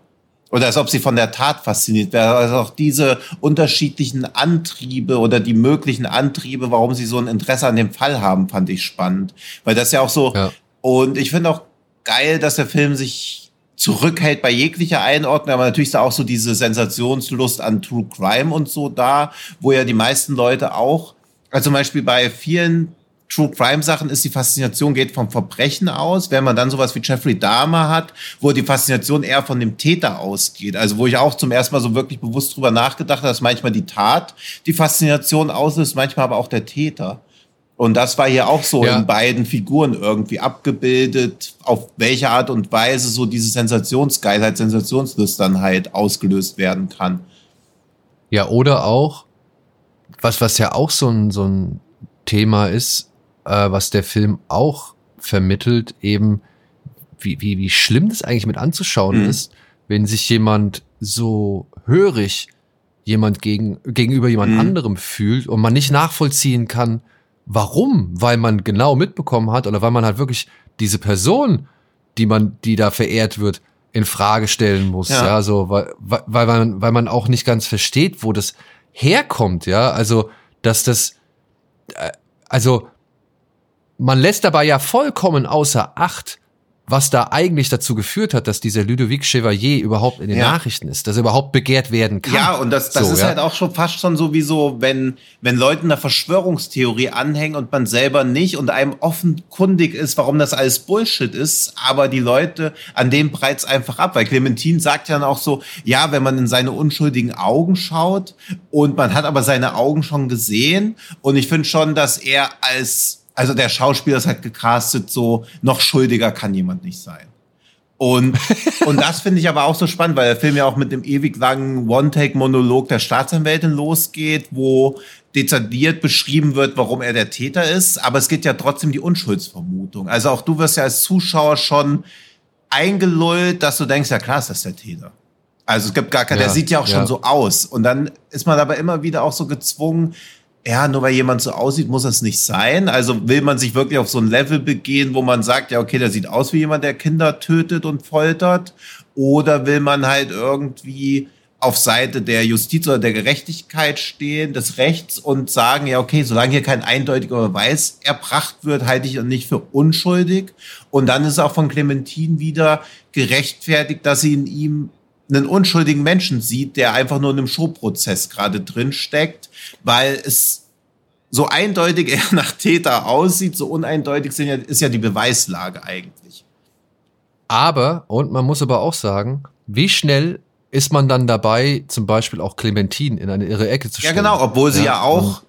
Oder als ob sie von der Tat fasziniert wäre. Also auch diese unterschiedlichen Antriebe oder die möglichen Antriebe, warum sie so ein Interesse an dem Fall haben, fand ich spannend. Weil das ja auch so, Ja. und ich finde auch geil, dass der Film sich zurückhält bei jeglicher Einordnung, aber natürlich ist da auch so diese Sensationslust an True Crime und so da, wo ja die meisten Leute auch, also zum Beispiel bei vielen True Crime Sachen ist die Faszination geht vom Verbrechen aus, wenn man dann sowas wie Jeffrey Dahmer hat, wo die Faszination eher von dem Täter ausgeht. Also wo ich auch zum ersten Mal so wirklich bewusst drüber nachgedacht habe, dass manchmal die Tat die Faszination auslöst, manchmal aber auch der Täter. Und das war hier auch so Ja. in beiden Figuren irgendwie abgebildet, auf welche Art und Weise so diese Sensationsgeilheit, Sensationslüsternheit ausgelöst werden kann. Ja, oder auch, was, was ja auch so ein, so ein Thema ist, äh, was der Film auch vermittelt, eben, wie, wie, wie schlimm das eigentlich mit anzuschauen Mhm. ist, wenn sich jemand so hörig jemand gegen, gegenüber jemand Mhm. anderem fühlt und man nicht nachvollziehen kann, warum, weil man genau mitbekommen hat oder weil man halt wirklich diese Person, die man, die da verehrt wird, in Frage stellen muss, Ja. ja, so, weil, weil, man, weil man auch nicht ganz versteht, wo das herkommt, ja, also, dass das, äh, also, man lässt dabei ja vollkommen außer Acht, was da eigentlich dazu geführt hat, dass dieser Ludovic Chevalier überhaupt in den Ja. Nachrichten ist, dass er überhaupt begehrt werden kann. Ja, und das, das So, ist ja. halt auch schon fast schon so wie so, wenn, wenn Leute einer Verschwörungstheorie anhängen und man selber nicht und einem offenkundig ist, warum das alles Bullshit ist, aber die Leute an dem breit's einfach ab, weil Clementine sagt ja dann auch so, ja, wenn man in seine unschuldigen Augen schaut und man hat aber seine Augen schon gesehen und ich finde schon, dass er als, also der Schauspieler ist halt gecastet so, noch schuldiger kann jemand nicht sein. Und, und das finde ich aber auch so spannend, weil der Film ja auch mit dem ewig langen One-Take-Monolog der Staatsanwältin losgeht, wo dezidiert beschrieben wird, warum er der Täter ist. Aber es geht ja trotzdem die Unschuldsvermutung. Also auch du wirst ja als Zuschauer schon eingelullt, dass du denkst, ja klar ist das der Täter. Also es gibt gar keinen, Ja, der sieht ja auch schon ja. so aus. Und dann ist man aber immer wieder auch so gezwungen, ja, nur weil jemand so aussieht, muss es nicht sein. Also will man sich wirklich auf so ein Level begehen, wo man sagt, ja, okay, der sieht aus wie jemand, der Kinder tötet und foltert. Oder will man halt irgendwie auf Seite der Justiz oder der Gerechtigkeit stehen, des Rechts und sagen, ja, okay, solange hier kein eindeutiger Beweis erbracht wird, halte ich ihn nicht für unschuldig. Und dann ist auch von Clementine wieder gerechtfertigt, dass sie in ihm einen unschuldigen Menschen sieht, der einfach nur in einem Showprozess gerade drin steckt, weil es so eindeutig er nach Täter aussieht, so uneindeutig sind ja, ist ja die Beweislage eigentlich. Aber, und man muss aber auch sagen, wie schnell ist man dann dabei, zum Beispiel auch Clementine in eine irre Ecke zu Ja, stellen? genau, obwohl sie ja, auch und-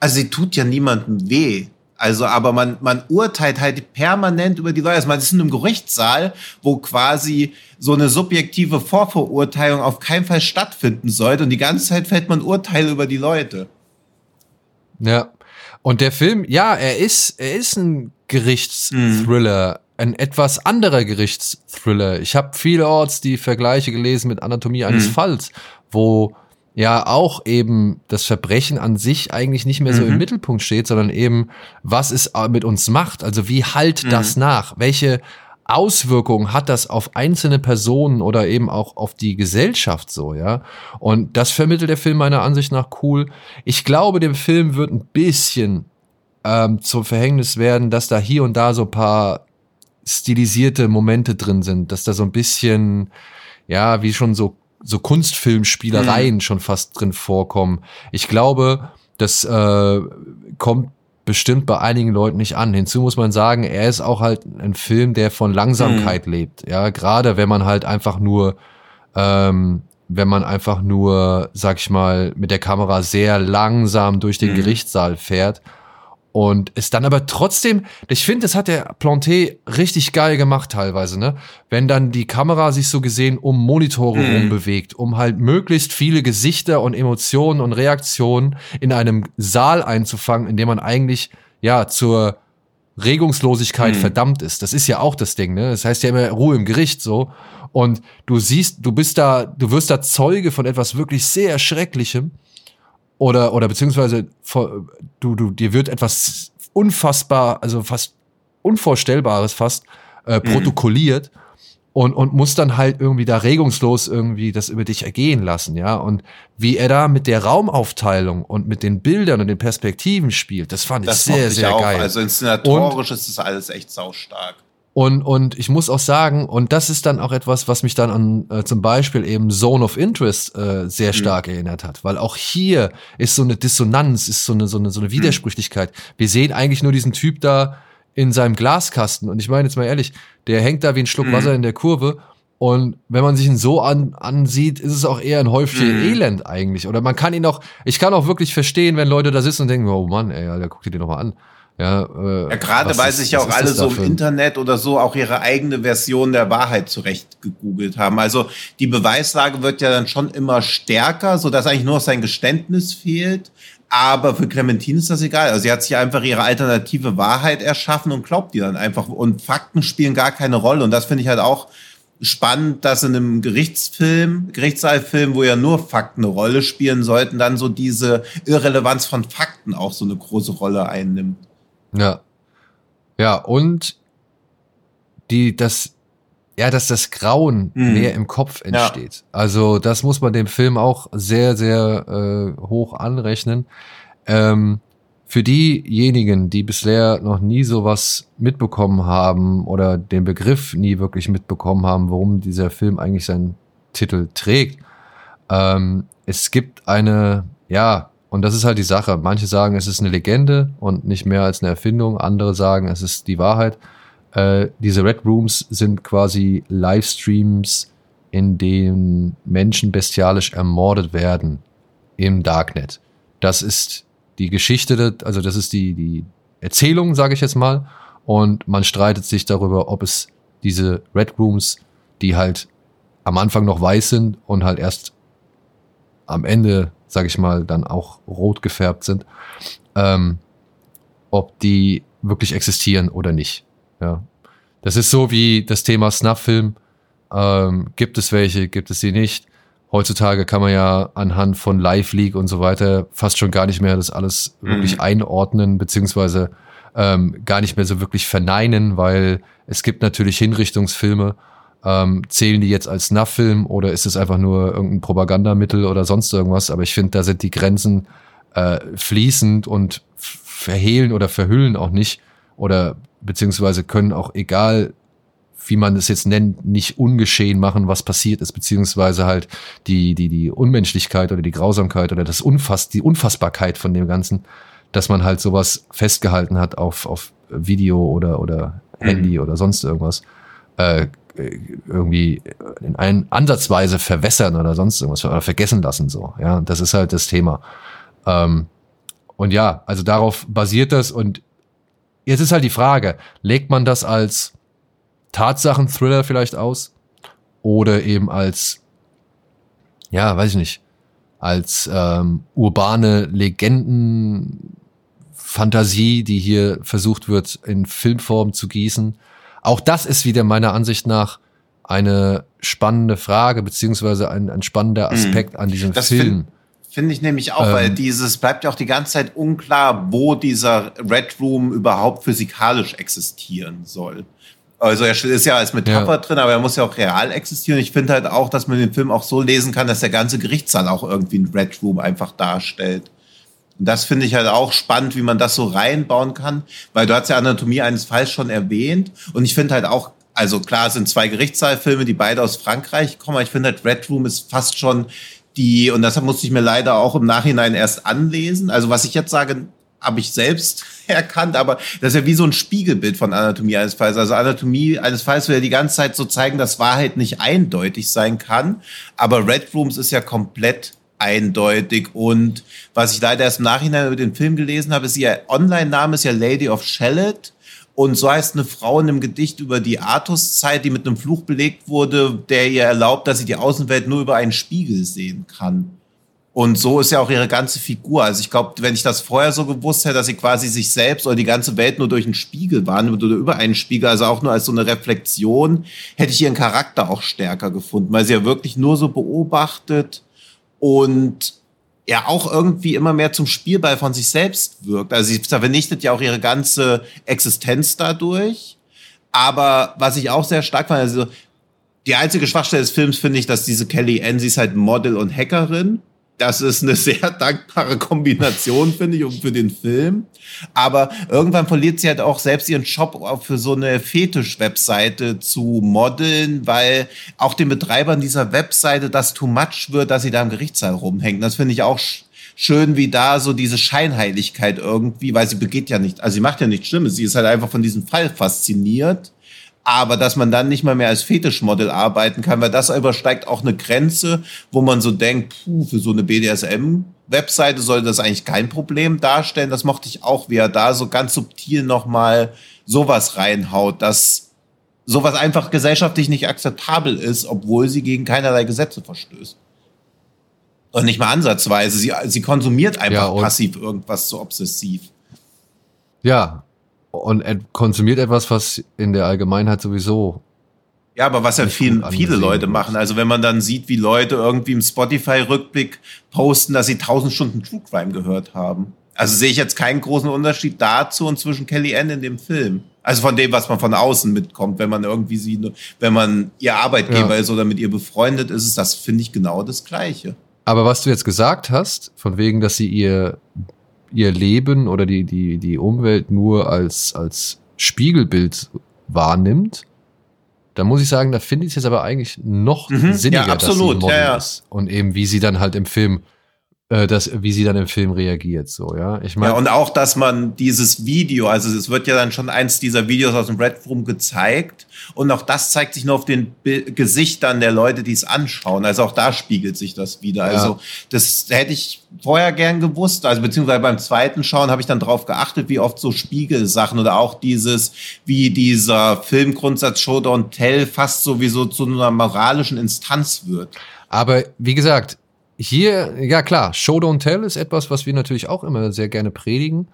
also sie tut ja niemandem weh. Also, aber man, man urteilt halt permanent über die Leute. Also man ist in einem Gerichtssaal, wo quasi so eine subjektive Vorverurteilung auf keinen Fall stattfinden sollte. Und die ganze Zeit fällt man Urteile über die Leute. Ja. Und der Film, ja, er ist, er ist ein Gerichtsthriller, mhm. ein etwas anderer Gerichtsthriller. Ich habe vielerorts die Vergleiche gelesen mit Anatomie eines mhm. Falls, wo ja auch eben das Verbrechen an sich eigentlich nicht mehr so mhm. im Mittelpunkt steht, sondern eben, was es mit uns macht. Also wie halt mhm. das nach? Welche Auswirkungen hat das auf einzelne Personen oder eben auch auf die Gesellschaft so, ja? Und das vermittelt der Film meiner Ansicht nach cool. Ich glaube, dem Film wird ein bisschen ähm, zum Verhängnis werden, dass da hier und da so paar stilisierte Momente drin sind, dass da so ein bisschen, ja, wie schon so so Kunstfilmspielereien mhm. schon fast drin vorkommen. Ich glaube, das äh, kommt bestimmt bei einigen Leuten nicht an. Hinzu muss man sagen, er ist auch halt ein Film, der von Langsamkeit mhm. lebt. Ja, gerade wenn man halt einfach nur, ähm, wenn man einfach nur, sag ich mal, mit der Kamera sehr langsam durch den mhm. Gerichtssaal fährt und es dann aber trotzdem, ich finde, das hat der Planté richtig geil gemacht teilweise, ne? Wenn dann die Kamera sich so gesehen um Monitore mhm. rum bewegt, um halt möglichst viele Gesichter und Emotionen und Reaktionen in einem Saal einzufangen, in dem man eigentlich, ja, zur Regungslosigkeit mhm. verdammt ist. Das ist ja auch das Ding, ne? Das heißt ja immer Ruhe im Gericht so. Und du siehst, du bist da, du wirst da Zeuge von etwas wirklich sehr Schrecklichem oder oder beziehungsweise du du dir wird etwas unfassbar, also fast unvorstellbares fast äh, mhm. protokolliert und und muss dann halt irgendwie da regungslos irgendwie das über dich ergehen lassen, ja und wie er da mit der Raumaufteilung und mit den Bildern und den Perspektiven spielt, das fand ich das sehr sehr auch. geil. Also inszenatorisch und, ist das alles echt saustark. Und, und ich muss auch sagen, und das ist dann auch etwas, was mich dann an äh, zum Beispiel eben Zone of Interest äh, sehr mhm. stark mhm. erinnert hat. Weil auch hier ist so eine Dissonanz, ist so eine, so eine, so eine mhm. Widersprüchlichkeit. Wir sehen eigentlich nur diesen Typ da in seinem Glaskasten. Und ich meine jetzt mal ehrlich, der hängt da wie ein Schluck mhm. Wasser in der Kurve. Und wenn man sich ihn so an, ansieht, ist es auch eher ein Häufchen mhm. Elend eigentlich. Oder man kann ihn auch, ich kann auch wirklich verstehen, wenn Leute da sitzen und denken, oh Mann, ey, Alter, guck dir den doch mal an. Ja, äh, ja gerade weil sich ja auch alle so im Internet oder so auch ihre eigene Version der Wahrheit zurecht gegoogelt haben. Also die Beweislage wird ja dann schon immer stärker, so dass eigentlich nur sein Geständnis fehlt. Aber für Clementine ist das egal. Also sie hat sich einfach ihre alternative Wahrheit erschaffen und glaubt die dann einfach. Und Fakten spielen gar keine Rolle. Und das finde ich halt auch spannend, dass in einem Gerichtsfilm, Gerichtssaalfilm, wo ja nur Fakten eine Rolle spielen sollten, dann so diese Irrelevanz von Fakten auch so eine große Rolle einnimmt. Ja. Ja, und die, das, ja, dass das Grauen mhm. mehr im Kopf entsteht. Ja. Also, das muss man dem Film auch sehr, sehr äh, hoch anrechnen. Ähm, für diejenigen, die bisher noch nie sowas mitbekommen haben oder den Begriff nie wirklich mitbekommen haben, warum dieser Film eigentlich seinen Titel trägt, ähm, es gibt eine, ja, und das ist halt die Sache. Manche sagen, es ist eine Legende und nicht mehr als eine Erfindung. Andere sagen, es ist die Wahrheit. Äh, diese Red Rooms sind quasi Livestreams, in denen Menschen bestialisch ermordet werden im Darknet. Das ist die Geschichte, also das ist die, die Erzählung, sage ich jetzt mal. Und man streitet sich darüber, ob es diese Red Rooms, die halt am Anfang noch weiß sind und halt erst am Ende sage ich mal, dann auch rot gefärbt sind, ähm, ob die wirklich existieren oder nicht. Ja. Das ist so wie das Thema Snuff-Film. Ähm, gibt es welche, gibt es sie nicht? Heutzutage kann man ja anhand von Live-Leak und so weiter fast schon gar nicht mehr das alles mhm. wirklich einordnen, beziehungsweise ähm, gar nicht mehr so wirklich verneinen, weil es gibt natürlich Hinrichtungsfilme, ähm, zählen die jetzt als Snuff-Film oder ist es einfach nur irgendein Propagandamittel oder sonst irgendwas? Aber ich finde, da sind die Grenzen äh, fließend und verhehlen oder verhüllen auch nicht oder beziehungsweise können auch egal wie man es jetzt nennt, nicht ungeschehen machen, was passiert ist, beziehungsweise halt die, die, die Unmenschlichkeit oder die Grausamkeit oder das Unfass, die Unfassbarkeit von dem Ganzen, dass man halt sowas festgehalten hat auf, auf Video oder, oder Handy mhm. oder sonst irgendwas, äh, irgendwie in einen ansatzweise verwässern oder sonst irgendwas oder vergessen lassen so ja das ist halt das Thema ähm, und ja, also darauf basiert das und jetzt ist halt die Frage, legt man das als Tatsachen-Thriller vielleicht aus oder eben als, ja, weiß ich nicht, als ähm, urbane Legenden-Fantasie, die hier versucht wird in Filmform zu gießen. Auch das ist wieder meiner Ansicht nach eine spannende Frage, beziehungsweise ein, ein spannender mhm. Aspekt mhm. an diesem das Film. Finde ich nämlich auch, ähm, weil dieses bleibt ja auch die ganze Zeit unklar, wo dieser Red Room überhaupt physikalisch existieren soll. Also er ist ja als Metapher ja. drin, aber er muss ja auch real existieren. Ich finde halt auch, dass man den Film auch so lesen kann, dass der ganze Gerichtssaal auch irgendwie ein Red Room einfach darstellt. Das finde ich halt auch spannend, wie man das so reinbauen kann, weil du hast ja Anatomie eines Falls schon erwähnt. Und ich finde halt auch, also klar, sind zwei Gerichtssaalfilme, die beide aus Frankreich kommen, ich finde halt Red Room ist fast schon die, und das musste ich mir leider auch im Nachhinein erst anlesen. Also was ich jetzt sage, habe ich selbst erkannt, aber das ist ja wie so ein Spiegelbild von Anatomie eines Falls. Also Anatomie eines Falls will ja die ganze Zeit so zeigen, dass Wahrheit nicht eindeutig sein kann, aber Red Rooms ist ja komplett eindeutig und was ich leider erst im Nachhinein über den Film gelesen habe, ist ihr Online-Name ist ja Lady of Shalott und so heißt eine Frau in einem Gedicht über die Artuszeit, die mit einem Fluch belegt wurde, der ihr erlaubt, dass sie die Außenwelt nur über einen Spiegel sehen kann. Und so ist ja auch ihre ganze Figur. Also ich glaube, wenn ich das vorher so gewusst hätte, dass sie quasi sich selbst oder die ganze Welt nur durch einen Spiegel wahrnimmt oder über einen Spiegel, also auch nur als so eine Reflexion, hätte ich ihren Charakter auch stärker gefunden, weil sie ja wirklich nur so beobachtet und ja auch irgendwie immer mehr zum Spielball von sich selbst wirkt. Also sie vernichtet ja auch ihre ganze Existenz dadurch. Aber was ich auch sehr stark fand, also die einzige Schwachstelle des Films finde ich, dass diese Kelly Ann, sie ist halt Model und Hackerin. Das ist eine sehr dankbare Kombination, finde ich, für den Film. Aber irgendwann verliert sie halt auch selbst ihren Job für so eine Fetisch-Webseite zu modeln, weil auch den Betreibern dieser Webseite das too much wird, dass sie da im Gerichtssaal rumhängen. Das finde ich auch schön, wie da so diese Scheinheiligkeit irgendwie, weil sie begeht ja nicht, also sie macht ja nichts Schlimmes, sie ist halt einfach von diesem Fall fasziniert aber dass man dann nicht mal mehr als Fetischmodel arbeiten kann, weil das übersteigt auch eine Grenze, wo man so denkt, puh, für so eine BDSM-Webseite sollte das eigentlich kein Problem darstellen. Das mochte ich auch, wie er da so ganz subtil nochmal sowas reinhaut, dass sowas einfach gesellschaftlich nicht akzeptabel ist, obwohl sie gegen keinerlei Gesetze verstößt. Und nicht mal ansatzweise. Sie, sie konsumiert einfach ja, passiv irgendwas so obsessiv. Ja, und er konsumiert etwas, was in der Allgemeinheit sowieso. Ja, aber was ja viel, viele Leute machen. Also wenn man dann sieht, wie Leute irgendwie im Spotify-Rückblick posten, dass sie tausend Stunden True Crime gehört haben. Also sehe ich jetzt keinen großen Unterschied dazu und zwischen Kelly Ann in dem Film. Also von dem, was man von außen mitkommt, wenn man irgendwie sie, wenn man ihr Arbeitgeber ja. ist oder mit ihr befreundet ist, ist das, finde ich, genau das Gleiche. Aber was du jetzt gesagt hast, von wegen, dass sie ihr ihr Leben oder die, die, die Umwelt nur als, als Spiegelbild wahrnimmt, da muss ich sagen, da finde ich es jetzt aber eigentlich noch mhm, sinniger, ja, absolut, dass sie ja, ja. ist. Und eben, wie sie dann halt im Film äh, das, wie sie dann im Film reagiert, so, ja. Ich meine. Ja, und auch, dass man dieses Video, also es wird ja dann schon eins dieser Videos aus dem Red Room gezeigt und auch das zeigt sich nur auf den Bi Gesichtern der Leute, die es anschauen. Also auch da spiegelt sich das wieder. Ja. Also das hätte ich vorher gern gewusst, also beziehungsweise beim zweiten Schauen habe ich dann drauf geachtet, wie oft so Spiegelsachen oder auch dieses, wie dieser Filmgrundsatz Showdown Tell fast sowieso zu einer moralischen Instanz wird. Aber wie gesagt, hier, ja klar, Show Don't Tell ist etwas, was wir natürlich auch immer sehr gerne predigen.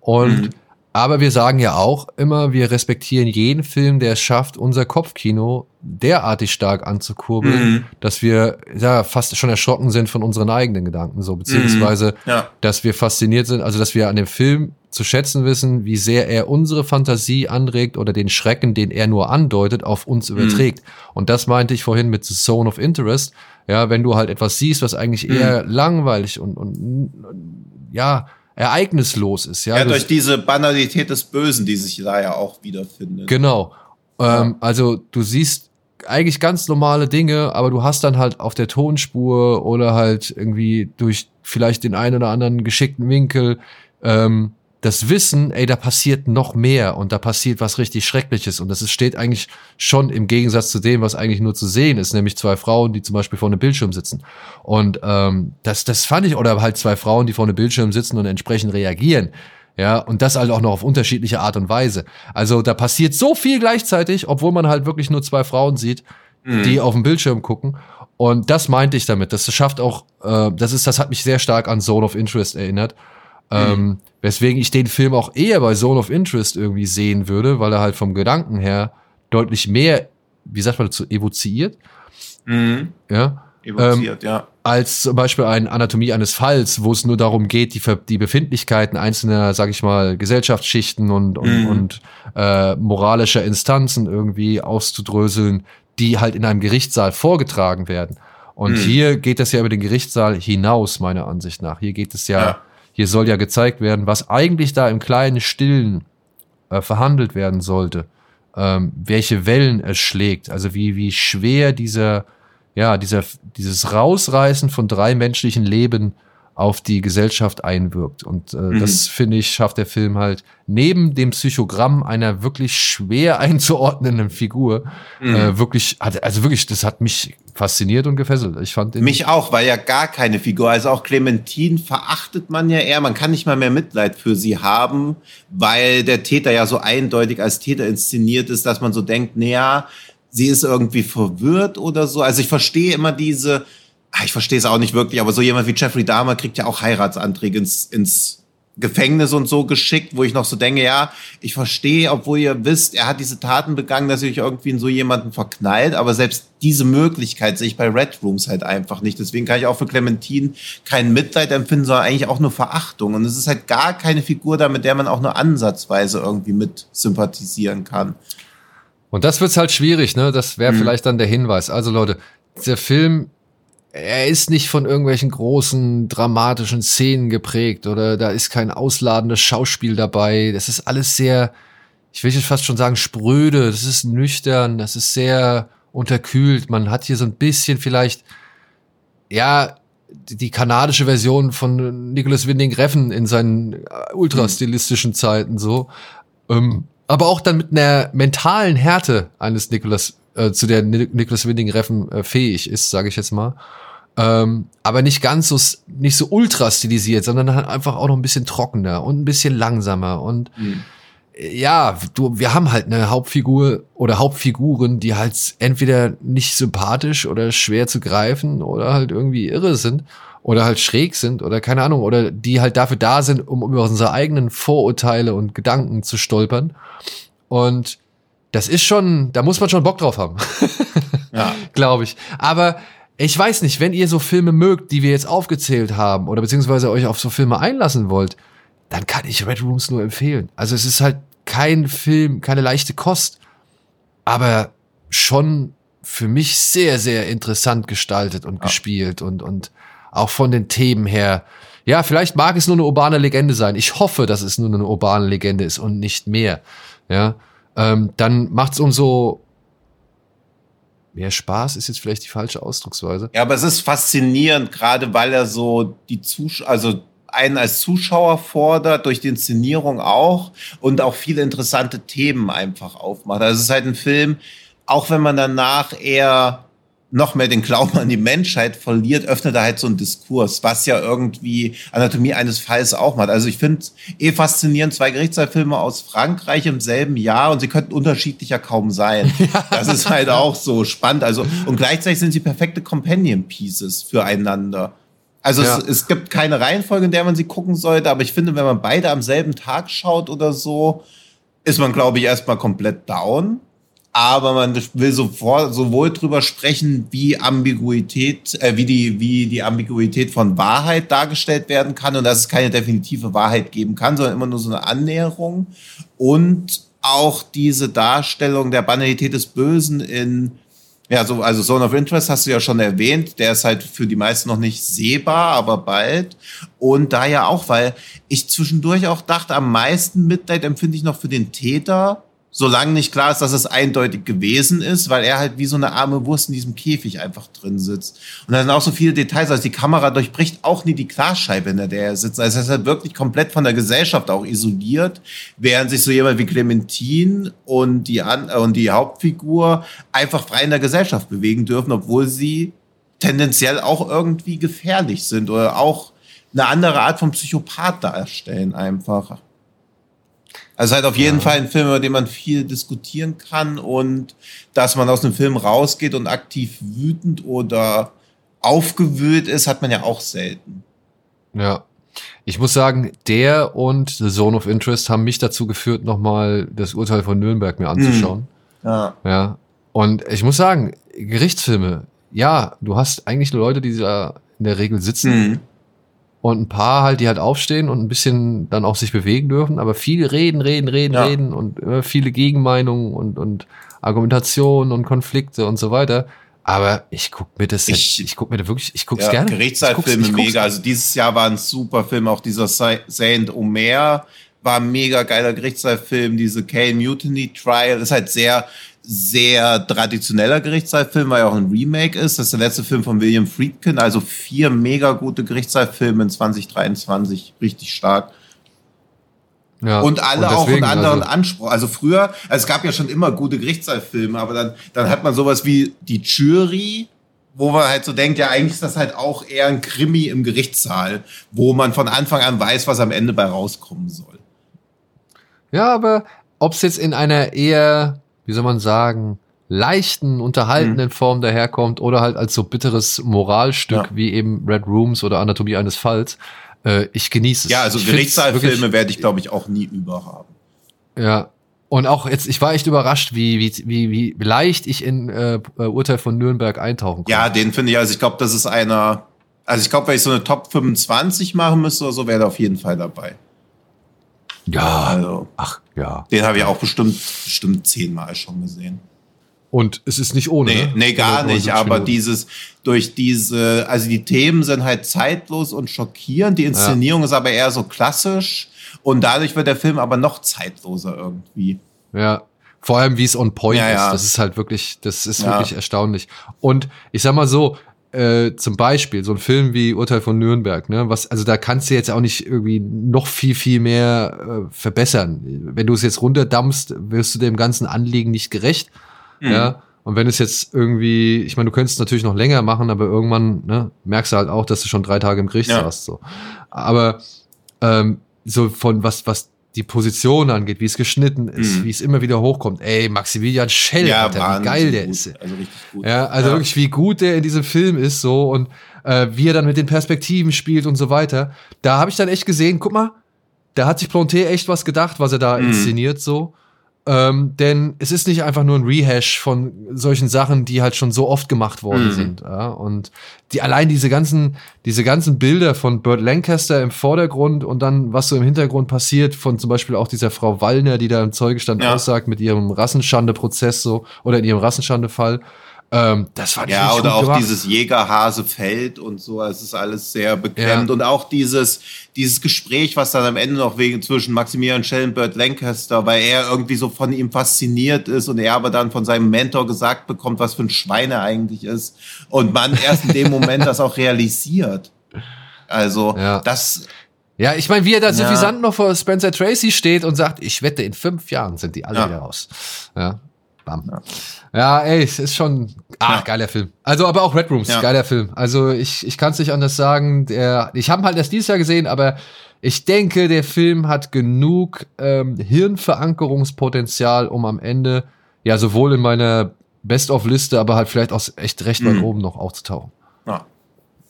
Und mhm. aber wir sagen ja auch immer, wir respektieren jeden Film, der es schafft, unser Kopfkino derartig stark anzukurbeln, mhm. dass wir ja fast schon erschrocken sind von unseren eigenen Gedanken, so beziehungsweise, mhm. ja. dass wir fasziniert sind, also dass wir an dem Film zu schätzen wissen, wie sehr er unsere Fantasie anregt oder den Schrecken, den er nur andeutet, auf uns mhm. überträgt. Und das meinte ich vorhin mit The Zone of Interest ja, wenn du halt etwas siehst, was eigentlich eher mhm. langweilig und, und ja, ereignislos ist. Ja, ja durch diese Banalität des Bösen, die sich da ja auch wiederfindet. Genau. Ja. Ähm, also du siehst eigentlich ganz normale Dinge, aber du hast dann halt auf der Tonspur oder halt irgendwie durch vielleicht den einen oder anderen geschickten Winkel ähm, das Wissen, ey, da passiert noch mehr und da passiert was richtig Schreckliches und das ist, steht eigentlich schon im Gegensatz zu dem, was eigentlich nur zu sehen ist, nämlich zwei Frauen, die zum Beispiel vor einem Bildschirm sitzen. Und ähm, das, das fand ich, oder halt zwei Frauen, die vor einem Bildschirm sitzen und entsprechend reagieren. Ja, und das halt auch noch auf unterschiedliche Art und Weise. Also da passiert so viel gleichzeitig, obwohl man halt wirklich nur zwei Frauen sieht, mhm. die auf dem Bildschirm gucken. Und das meinte ich damit. Das schafft auch, äh, das ist, das hat mich sehr stark an Zone of Interest erinnert. Ähm, mhm. weswegen ich den Film auch eher bei Zone of Interest irgendwie sehen würde, weil er halt vom Gedanken her deutlich mehr, wie sagt man dazu, evoziert. Mhm. Ja. Evoziert, ähm, ja. Als zum Beispiel eine Anatomie eines Falls, wo es nur darum geht, die, die Befindlichkeiten einzelner, sag ich mal, Gesellschaftsschichten und, und, mhm. und äh, moralischer Instanzen irgendwie auszudröseln, die halt in einem Gerichtssaal vorgetragen werden. Und mhm. hier geht es ja über den Gerichtssaal hinaus, meiner Ansicht nach. Hier geht es ja, ja hier soll ja gezeigt werden, was eigentlich da im kleinen Stillen äh, verhandelt werden sollte. Ähm, welche Wellen es schlägt, also wie, wie schwer dieser, ja, dieser, dieses Rausreißen von drei menschlichen Leben auf die Gesellschaft einwirkt. Und äh, mhm. das, finde ich, schafft der Film halt neben dem Psychogramm einer wirklich schwer einzuordnenden Figur, mhm. äh, wirklich, hat, also wirklich, das hat mich fasziniert und gefesselt. Ich fand Mich auch, weil ja gar keine Figur, also auch Clementine verachtet man ja eher, man kann nicht mal mehr Mitleid für sie haben, weil der Täter ja so eindeutig als Täter inszeniert ist, dass man so denkt, naja, sie ist irgendwie verwirrt oder so. Also ich verstehe immer diese, ich verstehe es auch nicht wirklich, aber so jemand wie Jeffrey Dahmer kriegt ja auch Heiratsanträge ins, ins Gefängnis und so geschickt, wo ich noch so denke, ja, ich verstehe, obwohl ihr wisst, er hat diese Taten begangen, dass ihr euch irgendwie in so jemanden verknallt, aber selbst diese Möglichkeit sehe ich bei Red Rooms halt einfach nicht. Deswegen kann ich auch für Clementine kein Mitleid empfinden, sondern eigentlich auch nur Verachtung. Und es ist halt gar keine Figur da, mit der man auch nur ansatzweise irgendwie mit sympathisieren kann. Und das wird's halt schwierig, ne? Das wäre hm. vielleicht dann der Hinweis. Also Leute, der Film er ist nicht von irgendwelchen großen dramatischen Szenen geprägt oder da ist kein ausladendes Schauspiel dabei. Das ist alles sehr, ich will jetzt fast schon sagen, spröde. Das ist nüchtern, das ist sehr unterkühlt. Man hat hier so ein bisschen vielleicht, ja, die kanadische Version von Nicholas Winding Reffen in seinen äh, ultrastilistischen Zeiten so. Ähm, aber auch dann mit einer mentalen Härte eines Nicholas, äh, zu der Nicholas Winding Reffen äh, fähig ist, sage ich jetzt mal. Ähm, aber nicht ganz so, nicht so ultra stilisiert, sondern halt einfach auch noch ein bisschen trockener und ein bisschen langsamer und mhm. ja, du, wir haben halt eine Hauptfigur oder Hauptfiguren, die halt entweder nicht sympathisch oder schwer zu greifen oder halt irgendwie irre sind oder halt schräg sind oder keine Ahnung oder die halt dafür da sind, um über unsere eigenen Vorurteile und Gedanken zu stolpern und das ist schon, da muss man schon Bock drauf haben. ja. Glaube ich. Aber ich weiß nicht, wenn ihr so Filme mögt, die wir jetzt aufgezählt haben, oder beziehungsweise euch auf so Filme einlassen wollt, dann kann ich Red Rooms nur empfehlen. Also es ist halt kein Film, keine leichte Kost, aber schon für mich sehr, sehr interessant gestaltet und ja. gespielt und, und auch von den Themen her. Ja, vielleicht mag es nur eine urbane Legende sein. Ich hoffe, dass es nur eine urbane Legende ist und nicht mehr. Ja, ähm, dann macht es umso mehr Spaß ist jetzt vielleicht die falsche Ausdrucksweise. Ja, aber es ist faszinierend, gerade weil er so die Zuschauer, also einen als Zuschauer fordert, durch die Inszenierung auch und auch viele interessante Themen einfach aufmacht. Also es ist halt ein Film, auch wenn man danach eher noch mehr den Glauben an die Menschheit verliert, öffnet er halt so einen Diskurs, was ja irgendwie Anatomie eines Falls auch macht. Also ich finde eh faszinierend, zwei Gerichtssaalfilme aus Frankreich im selben Jahr und sie könnten unterschiedlicher kaum sein. Das ist halt auch so spannend. Also, und gleichzeitig sind sie perfekte Companion Pieces füreinander. Also ja. es, es gibt keine Reihenfolge, in der man sie gucken sollte, aber ich finde, wenn man beide am selben Tag schaut oder so, ist man, glaube ich, erstmal komplett down aber man will sofort sowohl drüber sprechen, wie Ambiguität, äh, wie die wie die Ambiguität von Wahrheit dargestellt werden kann und dass es keine definitive Wahrheit geben kann, sondern immer nur so eine Annäherung und auch diese Darstellung der Banalität des Bösen in ja, so, also Zone of Interest hast du ja schon erwähnt, der ist halt für die meisten noch nicht sehbar, aber bald. Und da ja auch, weil ich zwischendurch auch dachte, am meisten Mitleid empfinde ich noch für den Täter, solange nicht klar ist, dass es eindeutig gewesen ist, weil er halt wie so eine arme Wurst in diesem Käfig einfach drin sitzt. Und da sind auch so viele Details, also die Kamera durchbricht auch nie die Glasscheibe, in der er sitzt. Also er ist halt wirklich komplett von der Gesellschaft auch isoliert, während sich so jemand wie Clementine und die, An und die Hauptfigur einfach frei in der Gesellschaft bewegen dürfen, obwohl sie tendenziell auch irgendwie gefährlich sind oder auch eine andere Art von Psychopath darstellen einfach. Also halt auf jeden ja. Fall ein Film, über den man viel diskutieren kann und dass man aus einem Film rausgeht und aktiv wütend oder aufgewühlt ist, hat man ja auch selten. Ja. Ich muss sagen, der und The Zone of Interest haben mich dazu geführt, nochmal das Urteil von Nürnberg mir anzuschauen. Mhm. Ja. Ja. Und ich muss sagen, Gerichtsfilme, ja, du hast eigentlich nur Leute, die da in der Regel sitzen. Mhm und ein paar halt, die halt aufstehen und ein bisschen dann auch sich bewegen dürfen, aber viel reden, reden, reden, ja. reden und immer viele Gegenmeinungen und, und Argumentationen und Konflikte und so weiter. Aber ich guck mir das, ich, ich guck mir da wirklich, ich guck's ja, gerne. Gerichtszeitfilme mega. Also dieses Jahr war ein super Film, auch dieser Saint Omer war ein mega geiler Gerichtszeitfilm. Diese Kane Mutiny Trial ist halt sehr sehr traditioneller Gerichtszeitfilm, weil er auch ein Remake ist. Das ist der letzte Film von William Friedkin. Also vier mega gute Gerichtszeitfilme in 2023. Richtig stark. Ja, und alle und deswegen, auch einen anderen also Anspruch. Also früher, also es gab ja schon immer gute Gerichtszeitfilme, aber dann, dann hat man sowas wie die Jury, wo man halt so denkt, ja, eigentlich ist das halt auch eher ein Krimi im Gerichtssaal, wo man von Anfang an weiß, was am Ende bei rauskommen soll. Ja, aber ob es jetzt in einer eher wie soll man sagen, leichten, unterhaltenden mhm. Form daherkommt oder halt als so bitteres Moralstück ja. wie eben Red Rooms oder Anatomie eines Falls. Äh, ich genieße es. Ja, also Gerichtssaalfilme werde ich, glaube ich, auch nie überhaben. Ja. Und auch jetzt, ich war echt überrascht, wie, wie, wie, wie leicht ich in äh, Urteil von Nürnberg eintauchen konnte. Ja, den finde ich, also ich glaube, das ist einer, also ich glaube, wenn ich so eine Top 25 machen müsste oder so, wäre er auf jeden Fall dabei. Ja, also, ach ja. Den habe ich auch bestimmt, bestimmt zehnmal schon gesehen. Und es ist nicht ohne. Nee, ne? nee gar nicht. Aber Minuten. dieses, durch diese, also die Themen sind halt zeitlos und schockierend. Die Inszenierung ja. ist aber eher so klassisch. Und dadurch wird der Film aber noch zeitloser irgendwie. Ja. Vor allem, wie es on point ja, ist. Das ist halt wirklich, das ist wirklich erstaunlich. Und ich sag mal so, äh, zum Beispiel so ein Film wie Urteil von Nürnberg, ne, was, also da kannst du jetzt auch nicht irgendwie noch viel, viel mehr äh, verbessern. Wenn du es jetzt runterdampfst, wirst du dem ganzen Anliegen nicht gerecht. Mhm. Ja. Und wenn es jetzt irgendwie, ich meine, du könntest es natürlich noch länger machen, aber irgendwann ne, merkst du halt auch, dass du schon drei Tage im Gericht ja. saßt. So. Aber ähm, so von was, was die Position angeht, wie es geschnitten ist, mhm. wie es immer wieder hochkommt. Ey, Maximilian Schell, ja, Alter, wie geil der gut. ist. Also richtig gut. Ja, also ja. wirklich, wie gut der in diesem Film ist so und äh, wie er dann mit den Perspektiven spielt und so weiter. Da habe ich dann echt gesehen, guck mal, da hat sich Plonté echt was gedacht, was er da mhm. inszeniert so. Ähm, denn es ist nicht einfach nur ein Rehash von solchen Sachen, die halt schon so oft gemacht worden mhm. sind. Ja? Und die allein diese ganzen, diese ganzen Bilder von Burt Lancaster im Vordergrund und dann, was so im Hintergrund passiert, von zum Beispiel auch dieser Frau Wallner, die da im Zeugestand ja. aussagt mit ihrem Rassenschande-Prozess so oder in ihrem Rassenschande-Fall. Ähm, das war Ja, oder auch gemacht. dieses Jägerhasefeld und so. Es ist alles sehr beklemmend. Ja. Und auch dieses, dieses Gespräch, was dann am Ende noch wegen zwischen Maximilian Schell und Burt Lancaster, weil er irgendwie so von ihm fasziniert ist und er aber dann von seinem Mentor gesagt bekommt, was für ein Schwein er eigentlich ist. Und man erst in dem Moment das auch realisiert. Also, ja. das. Ja, ich meine, wie er da ja. suffisant noch vor Spencer Tracy steht und sagt, ich wette, in fünf Jahren sind die alle ja. wieder raus. Ja. Bam. Ja. ey, es ist schon ah, ja. geiler Film. Also, aber auch Red Rooms, ja. geiler Film. Also, ich, ich kann es nicht anders sagen. Der, ich habe halt erst dieses Jahr gesehen, aber ich denke, der Film hat genug ähm, Hirnverankerungspotenzial, um am Ende ja sowohl in meiner Best-of-Liste, aber halt vielleicht auch echt recht weit mhm. oben noch aufzutauchen. Ja.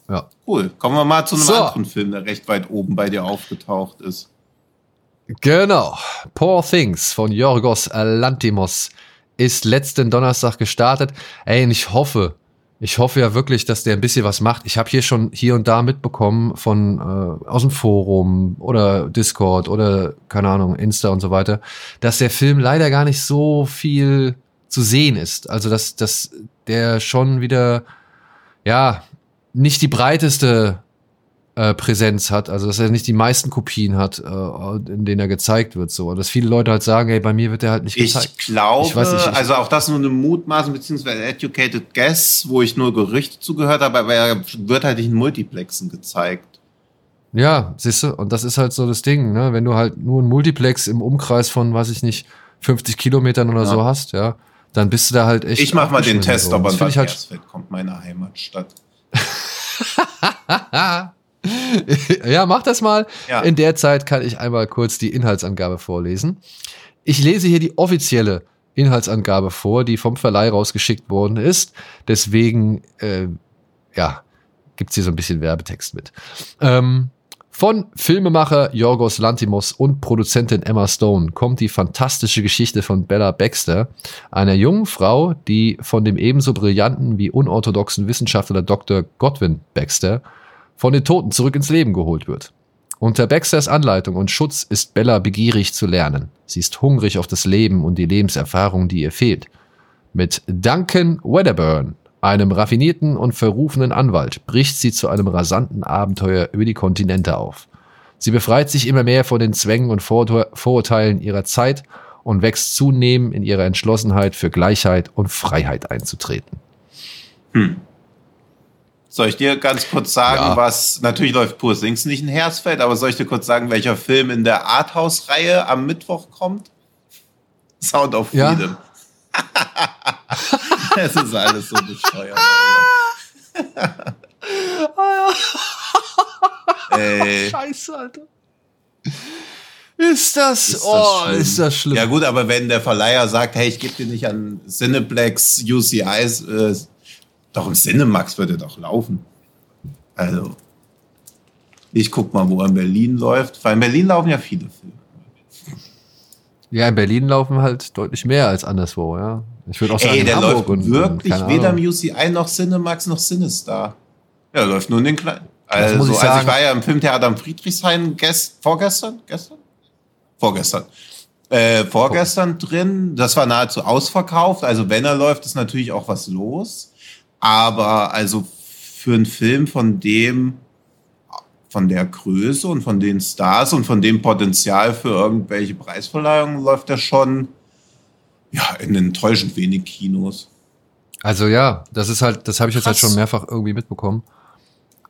ja. Cool. Kommen wir mal zu einem so. anderen Film, der recht weit oben bei dir aufgetaucht ist. Genau. Poor Things von Yorgos Lantimos ist letzten Donnerstag gestartet. Ey, und ich hoffe, ich hoffe ja wirklich, dass der ein bisschen was macht. Ich habe hier schon hier und da mitbekommen von äh, aus dem Forum oder Discord oder keine Ahnung, Insta und so weiter, dass der Film leider gar nicht so viel zu sehen ist. Also dass, dass der schon wieder ja nicht die breiteste äh, Präsenz hat, also dass er nicht die meisten Kopien hat, äh, in denen er gezeigt wird, so. Und dass viele Leute halt sagen, ey, bei mir wird er halt nicht gezeigt. Ich glaube, ich nicht, ich also auch das nur eine Mutmaßen beziehungsweise educated guess, wo ich nur Gerüchte zugehört habe, aber er wird halt nicht in Multiplexen gezeigt. Ja, siehst du, und das ist halt so das Ding, ne? Wenn du halt nur ein Multiplex im Umkreis von, weiß ich nicht, 50 Kilometern oder ja. so hast, ja, dann bist du da halt echt. Ich mach mal den Test, so. ob an Bad halt kommt, meine Heimatstadt. ja, mach das mal. Ja. In der Zeit kann ich einmal kurz die Inhaltsangabe vorlesen. Ich lese hier die offizielle Inhaltsangabe vor, die vom Verleih rausgeschickt worden ist. Deswegen, äh, ja, gibt's hier so ein bisschen Werbetext mit. Ähm, von Filmemacher Yorgos Lantimos und Produzentin Emma Stone kommt die fantastische Geschichte von Bella Baxter, einer jungen Frau, die von dem ebenso brillanten wie unorthodoxen Wissenschaftler Dr. Godwin Baxter von den Toten zurück ins Leben geholt wird. Unter Baxters Anleitung und Schutz ist Bella begierig zu lernen. Sie ist hungrig auf das Leben und die Lebenserfahrung, die ihr fehlt. Mit Duncan Wedderburn, einem raffinierten und verrufenen Anwalt, bricht sie zu einem rasanten Abenteuer über die Kontinente auf. Sie befreit sich immer mehr von den Zwängen und Vorurteilen ihrer Zeit und wächst zunehmend in ihrer Entschlossenheit für Gleichheit und Freiheit einzutreten. Hm. Soll ich dir ganz kurz sagen, ja. was, natürlich läuft Pur Sings nicht in Hersfeld, aber soll ich dir kurz sagen, welcher Film in der Arthouse-Reihe am Mittwoch kommt? Sound of Freedom. Ja. es ist alles so bescheuert. Ey. Scheiße, Alter. Ist das, ist das oh, schlimm? ist das schlimm. Ja gut, aber wenn der Verleiher sagt, hey, ich gebe dir nicht an Cineplex UCIs äh, doch im Cinemax würde doch laufen. Also, ich guck mal, wo er in Berlin läuft. Weil in Berlin laufen ja viele Filme. Ja, in Berlin laufen halt deutlich mehr als anderswo, ja. Ich würde auch sagen, Ey, der Hamburg läuft und, wirklich und, weder im UCI noch Cinemax noch Cinestar. Ja, läuft nur in den kleinen. Also, ich, also ich war ja im Filmtheater am Friedrichshain gest, vorgestern, gestern? Vorgestern. Äh, vorgestern drin. Das war nahezu ausverkauft. Also wenn er läuft, ist natürlich auch was los. Aber also für einen Film von dem, von der Größe und von den Stars und von dem Potenzial für irgendwelche Preisverleihungen läuft er schon ja, in enttäuschend wenig Kinos. Also ja, das ist halt, das habe ich jetzt halt schon mehrfach irgendwie mitbekommen.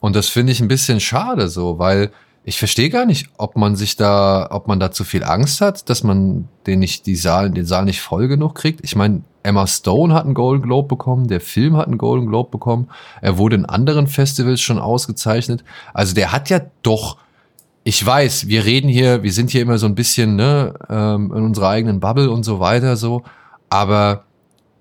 Und das finde ich ein bisschen schade so, weil ich verstehe gar nicht, ob man sich da, ob man da zu viel Angst hat, dass man den nicht, die Saal, den Saal nicht voll genug kriegt. Ich meine, Emma Stone hat einen Golden Globe bekommen, der Film hat einen Golden Globe bekommen, er wurde in anderen Festivals schon ausgezeichnet. Also der hat ja doch, ich weiß, wir reden hier, wir sind hier immer so ein bisschen ne, ähm, in unserer eigenen Bubble und so weiter so, aber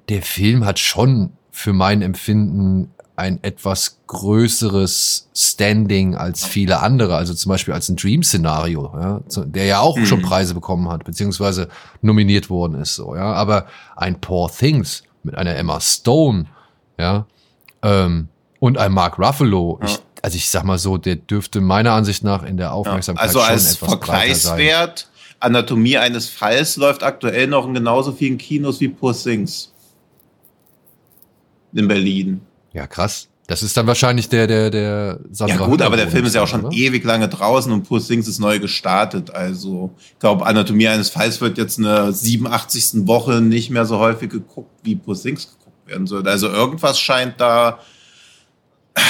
der Film hat schon für mein Empfinden ein etwas größeres Standing als viele andere, also zum Beispiel als ein Dream-Szenario, ja, der ja auch mhm. schon Preise bekommen hat, beziehungsweise nominiert worden ist, so, ja. Aber ein Poor Things mit einer Emma Stone, ja, ähm, und ein Mark Ruffalo, ja. ich, also ich sag mal so, der dürfte meiner Ansicht nach in der Aufmerksamkeit ja. also schon als etwas Vergleichswert, Anatomie eines Falls läuft aktuell noch in genauso vielen Kinos wie Poor Things in Berlin. Ja, krass. Das ist dann wahrscheinlich der, der, der Sandra Ja gut, aber der Film ist ja auch schon oder? ewig lange draußen und Puss Things ist neu gestartet. Also ich glaube, Anatomie eines Falls wird jetzt in der 87. Woche nicht mehr so häufig geguckt, wie Puss Things geguckt werden sollte. Also irgendwas scheint da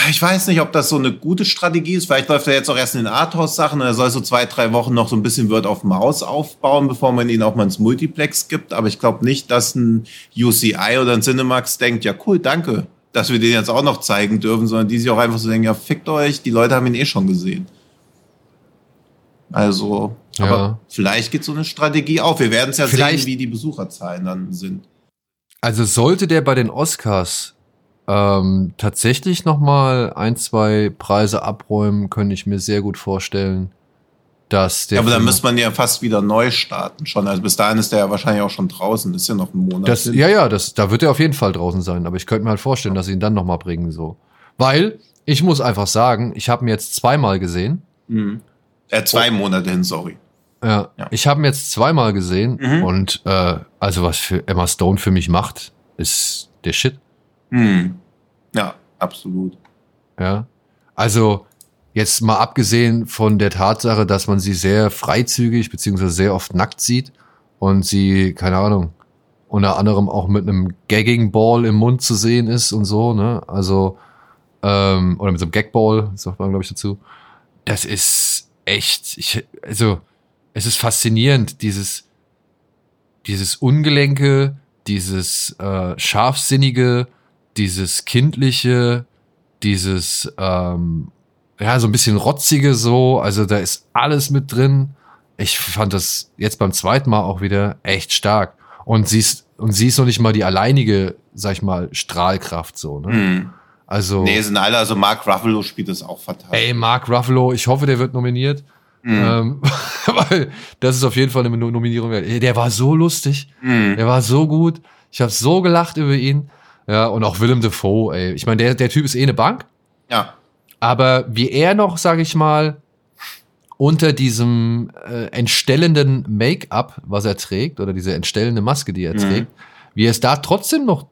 ich weiß nicht, ob das so eine gute Strategie ist. Vielleicht läuft er jetzt auch erst in den Arthouse-Sachen. Er soll so zwei, drei Wochen noch so ein bisschen Word auf Maus aufbauen, bevor man ihn auch mal ins Multiplex gibt. Aber ich glaube nicht, dass ein UCI oder ein Cinemax denkt, ja cool, danke dass wir den jetzt auch noch zeigen dürfen, sondern die sich auch einfach so denken, ja, fickt euch, die Leute haben ihn eh schon gesehen. Also, ja. aber vielleicht geht so eine Strategie auf. Wir werden es ja vielleicht, sehen, wie die Besucherzahlen dann sind. Also sollte der bei den Oscars ähm, tatsächlich noch mal ein, zwei Preise abräumen, könnte ich mir sehr gut vorstellen dass der. Ja, aber dann müsste man ja fast wieder neu starten schon. Also bis dahin ist der ja wahrscheinlich auch schon draußen. ist ja noch ein Monat. Das, ja, ja, das, da wird er auf jeden Fall draußen sein. Aber ich könnte mir halt vorstellen, dass sie ihn dann noch mal bringen so, weil ich muss einfach sagen, ich habe ihn jetzt zweimal gesehen. Mhm. Äh, zwei oh. Monate hin, sorry. Ja, ja. ich habe ihn jetzt zweimal gesehen mhm. und äh, also was für Emma Stone für mich macht, ist der Shit. Mhm. Ja, absolut. Ja, also Jetzt mal abgesehen von der Tatsache, dass man sie sehr freizügig beziehungsweise sehr oft nackt sieht und sie, keine Ahnung, unter anderem auch mit einem Gagging Ball im Mund zu sehen ist und so, ne? Also, ähm, oder mit so einem Gagball, sagt man, glaube ich, dazu. Das ist echt, ich, also, es ist faszinierend, dieses, dieses Ungelenke, dieses äh, Scharfsinnige, dieses Kindliche, dieses, ähm, ja, so ein bisschen Rotzige so, also da ist alles mit drin. Ich fand das jetzt beim zweiten Mal auch wieder echt stark. Und sie ist, und sie ist noch nicht mal die alleinige, sag ich mal, Strahlkraft so, ne? Mhm. Also. Nee, sind alle, also Mark Ruffalo spielt das auch fantastisch. Ey, Mark Ruffalo, ich hoffe, der wird nominiert. Mhm. Ähm, weil das ist auf jeden Fall eine No- Nominierung wert. Der war so lustig. Mhm. Der war so gut. Ich habe so gelacht über ihn. Ja, und auch Willem Dafoe, ey. Ich meine, der, der Typ ist eh eine Bank. Ja. Aber wie er noch, sag ich mal, unter diesem äh, entstellenden Make-up, was er trägt, oder diese entstellende Maske, die er Mhm. trägt, wie er es da trotzdem noch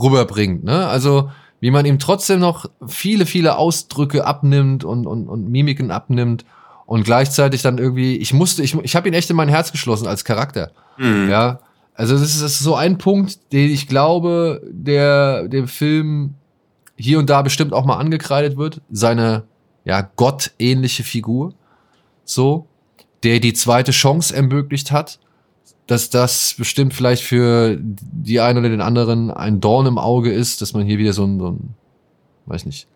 rüberbringt, ne? Also, wie man ihm trotzdem noch viele, viele Ausdrücke abnimmt und, und, und Mimiken abnimmt und gleichzeitig dann irgendwie, ich musste, ich, ich habe ihn echt in mein Herz geschlossen als Charakter. Mhm. Ja, also das ist, das ist so ein Punkt, den ich glaube, der dem Film hier und da bestimmt auch mal angekreidet wird. Seine ja gottähnliche Figur, so, der die zweite Chance ermöglicht hat, dass das bestimmt vielleicht für die einen oder den anderen ein Dorn im Auge ist, dass man hier wieder so ein, so ein weiß nicht,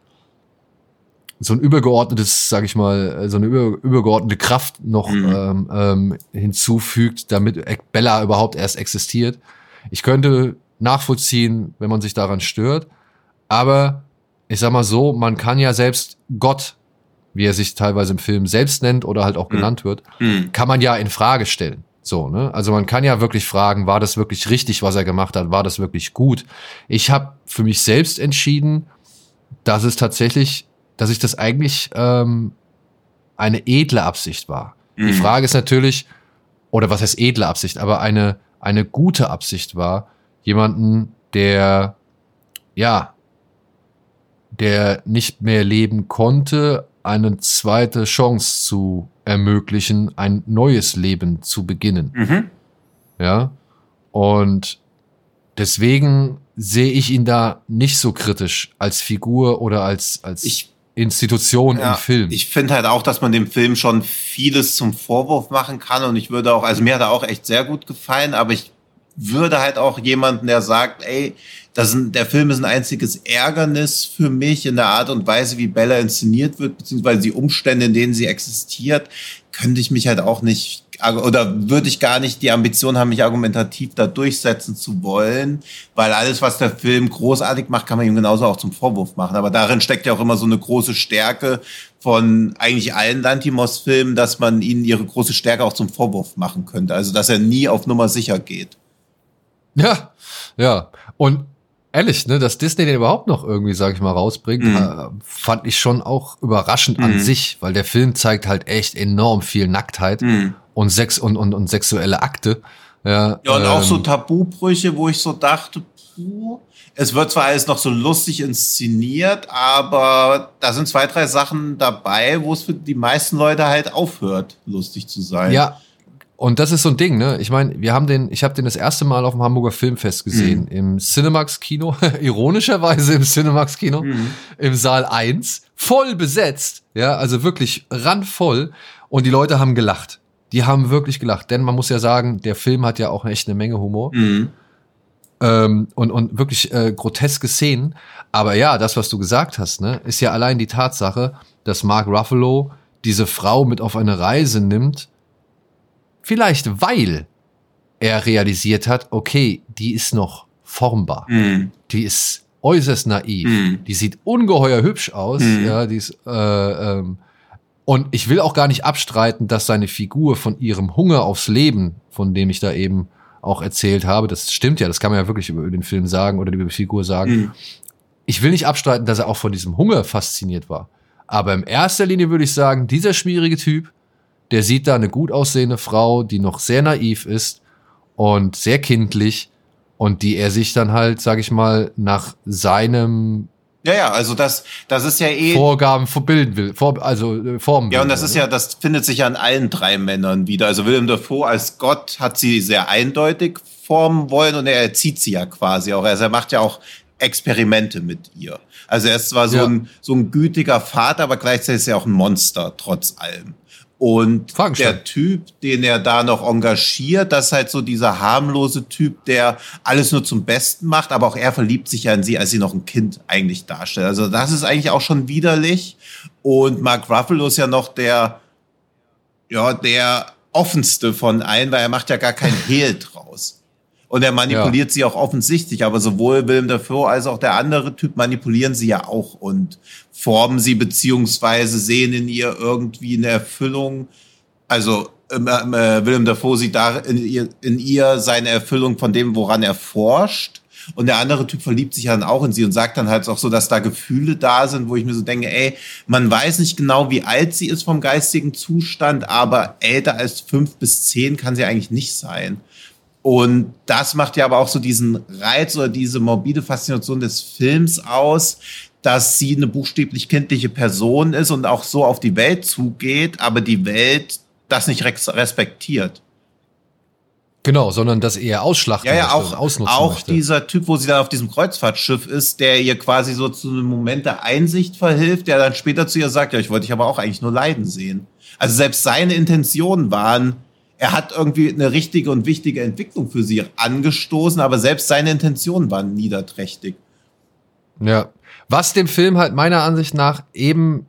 so ein übergeordnetes, sag ich mal, so eine über, übergeordnete Kraft noch Mhm. ähm, ähm, hinzufügt, damit Bella überhaupt erst existiert. Ich könnte nachvollziehen, wenn man sich daran stört, aber ich sag mal so, man kann ja selbst Gott, wie er sich teilweise im Film selbst nennt oder halt auch Mhm. genannt wird, Mhm. kann man ja in Frage stellen. So, ne? Also man kann ja wirklich fragen, war das wirklich richtig, was er gemacht hat? War das wirklich gut? Ich habe für mich selbst entschieden, dass es tatsächlich, dass ich das eigentlich ähm, eine edle Absicht war. Die Mhm. Frage ist natürlich, oder was heißt edle Absicht, aber eine, eine gute Absicht war, jemanden, der, ja, der nicht mehr leben konnte, eine zweite Chance zu ermöglichen, ein neues Leben zu beginnen. Mhm. Ja. Und deswegen sehe ich ihn da nicht so kritisch als Figur oder als, als Ich- Institution Ja, im Film. Ich finde halt auch, dass man dem Film schon vieles zum Vorwurf machen kann und ich würde auch, also mir hat er auch echt sehr gut gefallen, aber ich würde halt auch jemanden, der sagt, ey, das ein, der Film ist ein einziges Ärgernis für mich in der Art und Weise, wie Bella inszeniert wird, beziehungsweise die Umstände, in denen sie existiert, könnte ich mich halt auch nicht, oder würde ich gar nicht die Ambition haben, mich argumentativ da durchsetzen zu wollen, weil alles, was der Film großartig macht, kann man ihm genauso auch zum Vorwurf machen. Aber darin steckt ja auch immer so eine große Stärke von eigentlich allen Lantimos-Filmen, dass man ihnen ihre große Stärke auch zum Vorwurf machen könnte. Also, dass er nie auf Nummer sicher geht. Ja, ja. Und ehrlich, ne, dass Disney den überhaupt noch irgendwie, sag ich mal, rausbringt, Mhm. fand ich schon auch überraschend an Mhm. sich, weil der Film zeigt halt echt enorm viel Nacktheit und Sex und, und, und sexuelle Akte. Ja, Ja, und auch ähm, so Tabubrüche, wo ich so dachte, puh, es wird zwar alles noch so lustig inszeniert, aber da sind zwei, drei Sachen dabei, wo es für die meisten Leute halt aufhört, lustig zu sein. Ja, und das ist so ein Ding, ne? Ich meine, wir haben den, ich habe den das erste Mal auf dem Hamburger Filmfest gesehen, im Cinemax Kino, ironischerweise im Cinemax Kino, im Saal 1, voll besetzt, ja, also wirklich randvoll. Und die Leute haben gelacht. Die haben wirklich gelacht, denn man muss ja sagen, der Film hat ja auch echt eine Menge Humor. Mhm. ähm, und, und wirklich äh, groteske Szenen. Aber ja, das, was du gesagt hast, ne, ist ja allein die Tatsache, dass Mark Ruffalo diese Frau mit auf eine Reise nimmt, vielleicht weil er realisiert hat, okay, die ist noch formbar, Mhm. die ist äußerst naiv, Mhm. die sieht ungeheuer hübsch aus, Mhm. ja, die ist, äh, ähm, und ich will auch gar nicht abstreiten, dass seine Figur von ihrem Hunger aufs Leben, von dem ich da eben auch erzählt habe, das stimmt ja, das kann man ja wirklich über den Film sagen oder über die Figur sagen. Mhm. Ich will nicht abstreiten, dass er auch von diesem Hunger fasziniert war. Aber in erster Linie würde ich sagen, dieser schwierige Typ, der sieht da eine gut aussehende Frau, die noch sehr naiv ist und sehr kindlich und die er sich dann halt, sag ich mal, nach seinem Ja, ja, also das, das ist ja eh. Vorgaben verbilden will, vor, also äh, Formen. Ja, und das ist ja, das findet sich ja an allen drei Männern wieder. Also Willem Dafoe als Gott hat sie sehr eindeutig formen wollen und er erzieht sie ja quasi auch. Also er macht ja auch Experimente mit ihr. Also er ist zwar so, Ja. ein, so ein gütiger Vater, aber gleichzeitig ist er auch ein Monster, trotz allem. Und der Typ, den er da noch engagiert, das ist halt so dieser harmlose Typ, der alles nur zum Besten macht, aber auch er verliebt sich ja in sie, als sie noch ein Kind eigentlich darstellt. Also das ist eigentlich auch schon widerlich. Und Mark Ruffalo ist ja noch der, ja, der offenste von allen, weil er macht ja gar kein Hehl. Und er manipuliert sie auch offensichtlich, aber sowohl Willem Dafoe als auch der andere Typ manipulieren sie ja auch und formen sie beziehungsweise sehen in ihr irgendwie eine Erfüllung. Also ähm, ähm, äh, Willem Dafoe sieht da in ihr, in ihr seine Erfüllung von dem, woran er forscht. Und der andere Typ verliebt sich dann auch in sie und sagt dann halt auch so, dass da Gefühle da sind, wo ich mir so denke, ey, man weiß nicht genau, wie alt sie ist vom geistigen Zustand, aber älter als fünf bis zehn kann sie eigentlich nicht sein. Und das macht ja aber auch so diesen Reiz oder diese morbide Faszination des Films aus, dass sie eine buchstäblich kindliche Person ist und auch so auf die Welt zugeht, aber die Welt das nicht respektiert. Genau, sondern das eher ausschlachten Ja, ja, möchte auch, ausnutzen auch möchte. dieser Typ, wo sie dann auf diesem Kreuzfahrtschiff ist, der ihr quasi so zu einem Moment der Einsicht verhilft, der dann später zu ihr sagt, ja, ich wollte dich aber auch eigentlich nur leiden sehen. Also selbst seine Intentionen waren, er hat irgendwie eine richtige und wichtige Entwicklung für sie angestoßen, aber selbst seine Intentionen waren niederträchtig. Ja. Was dem Film halt meiner Ansicht nach eben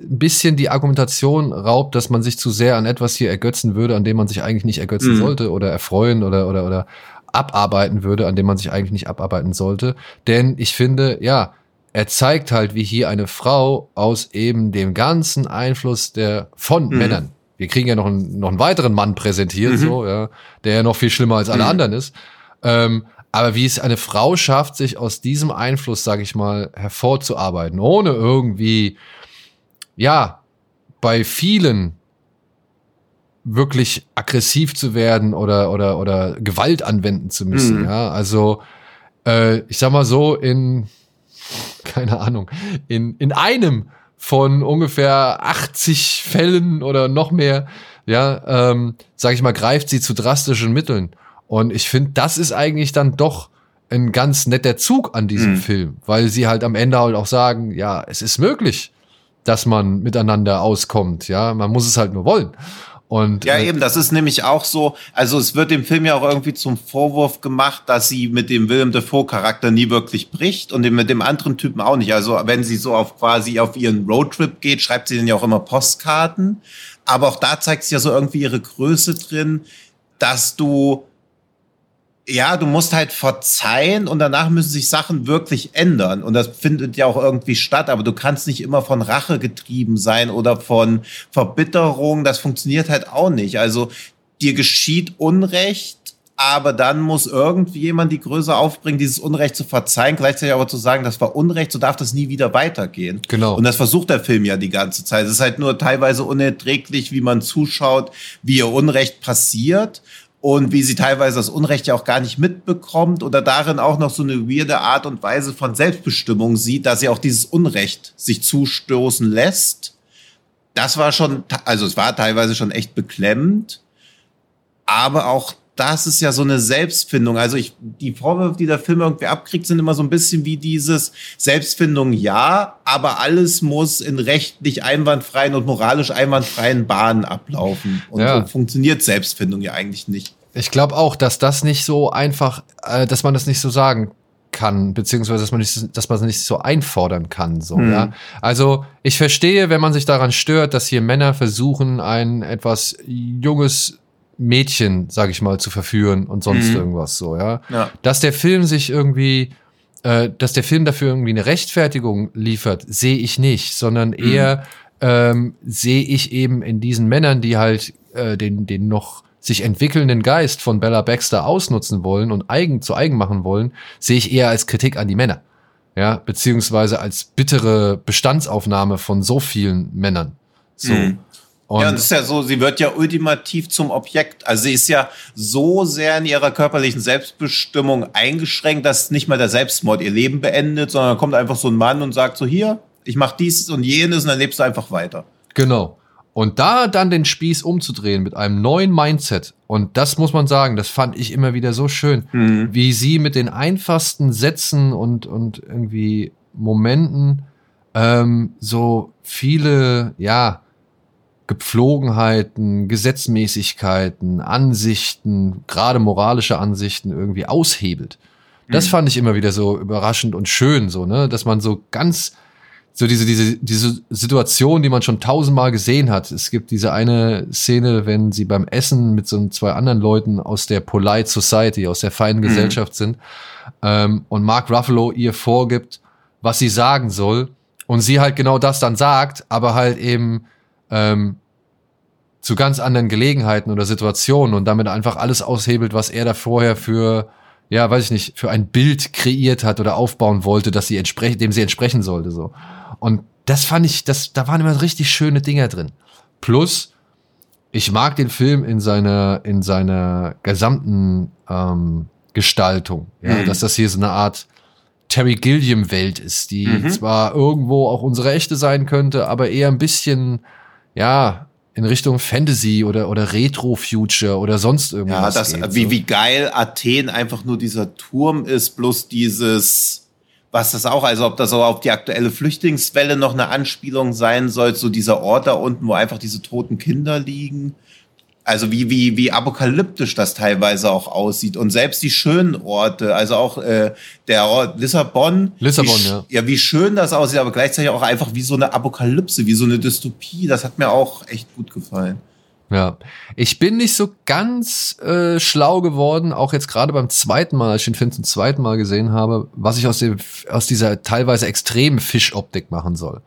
ein bisschen die Argumentation raubt, dass man sich zu sehr an etwas hier ergötzen würde, an dem man sich eigentlich nicht ergötzen Mhm. sollte oder erfreuen oder, oder, oder abarbeiten würde, an dem man sich eigentlich nicht abarbeiten sollte. Denn ich finde, ja, er zeigt halt, wie hier eine Frau aus eben dem ganzen Einfluss der von Mhm. Männern. Wir kriegen ja noch einen, noch einen weiteren Mann präsentiert, Mhm. so, ja, der ja noch viel schlimmer als alle Mhm. anderen ist. Ähm, aber wie es eine Frau schafft, sich aus diesem Einfluss, sage ich mal, hervorzuarbeiten, ohne irgendwie, ja, bei vielen wirklich aggressiv zu werden oder oder oder Gewalt anwenden zu müssen. Mhm. Ja, also äh, ich sag mal so in keine Ahnung in in einem von ungefähr 80 Fällen oder noch mehr, ja, ähm, sag ich mal, greift sie zu drastischen Mitteln. Und ich finde, das ist eigentlich dann doch ein ganz netter Zug an diesem Mhm. Film, weil sie halt am Ende halt auch sagen, ja, es ist möglich, dass man miteinander auskommt, ja, man muss es halt nur wollen. Und Ja, äh, eben, das ist nämlich auch so, also es wird dem Film ja auch irgendwie zum Vorwurf gemacht, dass sie mit dem Willem Dafoe-Charakter nie wirklich bricht und mit dem anderen Typen auch nicht. Also wenn sie so auf quasi auf ihren Roadtrip geht, schreibt sie dann ja auch immer Postkarten. Aber auch da zeigt sich ja so irgendwie ihre Größe drin, dass du ja, du musst halt verzeihen und danach müssen sich Sachen wirklich ändern. Und das findet ja auch irgendwie statt, aber du kannst nicht immer von Rache getrieben sein oder von Verbitterung. Das funktioniert halt auch nicht. Also dir geschieht Unrecht, aber dann muss irgendwie jemand die Größe aufbringen, dieses Unrecht zu verzeihen, gleichzeitig aber zu sagen, das war Unrecht, so darf das nie wieder weitergehen. Genau. Und das versucht der Film ja die ganze Zeit. Es ist halt nur teilweise unerträglich, wie man zuschaut, wie ihr Unrecht passiert und wie sie teilweise das Unrecht ja auch gar nicht mitbekommt oder darin auch noch so eine weirde Art und Weise von Selbstbestimmung sieht, dass sie auch dieses Unrecht sich zustoßen lässt. Das war schon, also es war teilweise schon echt beklemmend, aber auch das ist ja so eine Selbstfindung. Also ich, die Vorwürfe, die der Film irgendwie abkriegt, sind immer so ein bisschen wie dieses Selbstfindung ja, aber alles muss in rechtlich einwandfreien und moralisch einwandfreien Bahnen ablaufen. Und Ja. so funktioniert Selbstfindung ja eigentlich nicht. Ich glaube auch, dass das nicht so einfach, äh, dass man das nicht so sagen kann, beziehungsweise dass man nicht, dass man es nicht so einfordern kann. So, Hm. ja. Also ich verstehe, wenn man sich daran stört, dass hier Männer versuchen, ein etwas junges Mädchen, sag ich mal, zu verführen und sonst Mhm. irgendwas so, ja. Ja. Dass der Film sich irgendwie, äh, dass der Film dafür irgendwie eine Rechtfertigung liefert, sehe ich nicht, sondern eher ähm, sehe ich eben in diesen Männern, die halt äh, den, den noch sich entwickelnden Geist von Bella Baxter ausnutzen wollen und eigen zu eigen machen wollen, sehe ich eher als Kritik an die Männer. Ja, beziehungsweise als bittere Bestandsaufnahme von so vielen Männern. So. Mhm. Und ja, und das ist ja so, sie wird ja ultimativ zum Objekt. Also sie ist ja so sehr in ihrer körperlichen Selbstbestimmung eingeschränkt, dass nicht mal der Selbstmord ihr Leben beendet, sondern kommt einfach so ein Mann und sagt so, hier, ich mach dies und jenes und dann lebst du einfach weiter. Genau. Und da dann den Spieß umzudrehen mit einem neuen Mindset. Und das muss man sagen, das fand ich immer wieder so schön, mhm. wie sie mit den einfachsten Sätzen und, und irgendwie Momenten ähm, so viele, ja, Gepflogenheiten, Gesetzmäßigkeiten, Ansichten, gerade moralische Ansichten irgendwie aushebelt. Das mhm. fand ich immer wieder so überraschend und schön, so, ne, dass man so ganz, so diese, diese, diese Situation, die man schon tausendmal gesehen hat. Es gibt diese eine Szene, wenn sie beim Essen mit so zwei anderen Leuten aus der Polite Society, aus der feinen mhm. Gesellschaft sind, ähm, und Mark Ruffalo ihr vorgibt, was sie sagen soll, und sie halt genau das dann sagt, aber halt eben ähm, zu ganz anderen Gelegenheiten oder Situationen und damit einfach alles aushebelt, was er da vorher für, ja, weiß ich nicht, für ein Bild kreiert hat oder aufbauen wollte, dass sie entsprechen, dem sie entsprechen sollte, so. Und das fand ich, das, da waren immer richtig schöne Dinger drin. Plus, ich mag den Film in seiner, in seiner gesamten ähm, Gestaltung, ja, mhm. dass das hier so eine Art Terry Gilliam-Welt ist, die mhm. zwar irgendwo auch unsere echte sein könnte, aber eher ein bisschen, ja, in Richtung Fantasy oder, oder Retro-Future oder sonst irgendwas. Ja, das, geht, wie, so. wie geil Athen einfach nur dieser Turm ist, bloß dieses, was das auch, also ob das auch auf die aktuelle Flüchtlingswelle noch eine Anspielung sein soll, so dieser Ort da unten, wo einfach diese toten Kinder liegen. Also wie, wie, wie apokalyptisch das teilweise auch aussieht. Und selbst die schönen Orte, also auch äh, der Ort Lissabon. Lissabon, wie, ja. Ja, wie schön das aussieht, aber gleichzeitig auch einfach wie so eine Apokalypse, wie so eine Dystopie. Das hat mir auch echt gut gefallen. Ja, ich bin nicht so ganz äh, schlau geworden, auch jetzt gerade beim zweiten Mal, als ich den Film zum zweiten Mal gesehen habe, was ich aus, dem, aus dieser teilweise extremen Fischoptik machen soll.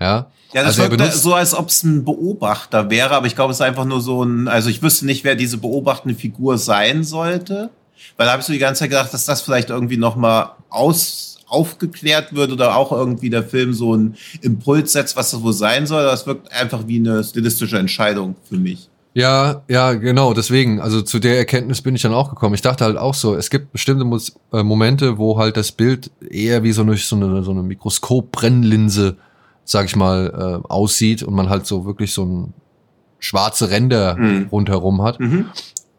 Ja, ja, das also wirkt so, als ob es ein Beobachter wäre, aber ich glaube, es ist einfach nur so ein, also ich wüsste nicht, wer diese beobachtende Figur sein sollte, weil da habe ich so die ganze Zeit gedacht, dass das vielleicht irgendwie nochmal aus, aufgeklärt wird oder auch irgendwie der Film so einen Impuls setzt, was das wohl sein soll. Das wirkt einfach wie eine stilistische Entscheidung für mich. Ja, ja, genau, deswegen, also zu der Erkenntnis bin ich dann auch gekommen. Ich dachte halt auch so, es gibt bestimmte äh, Momente, wo halt das Bild eher wie so eine, so eine, so eine Mikroskop-Brennlinse sag ich mal, äh, aussieht und man halt so wirklich so ein schwarze Ränder mhm. rundherum hat. Mhm.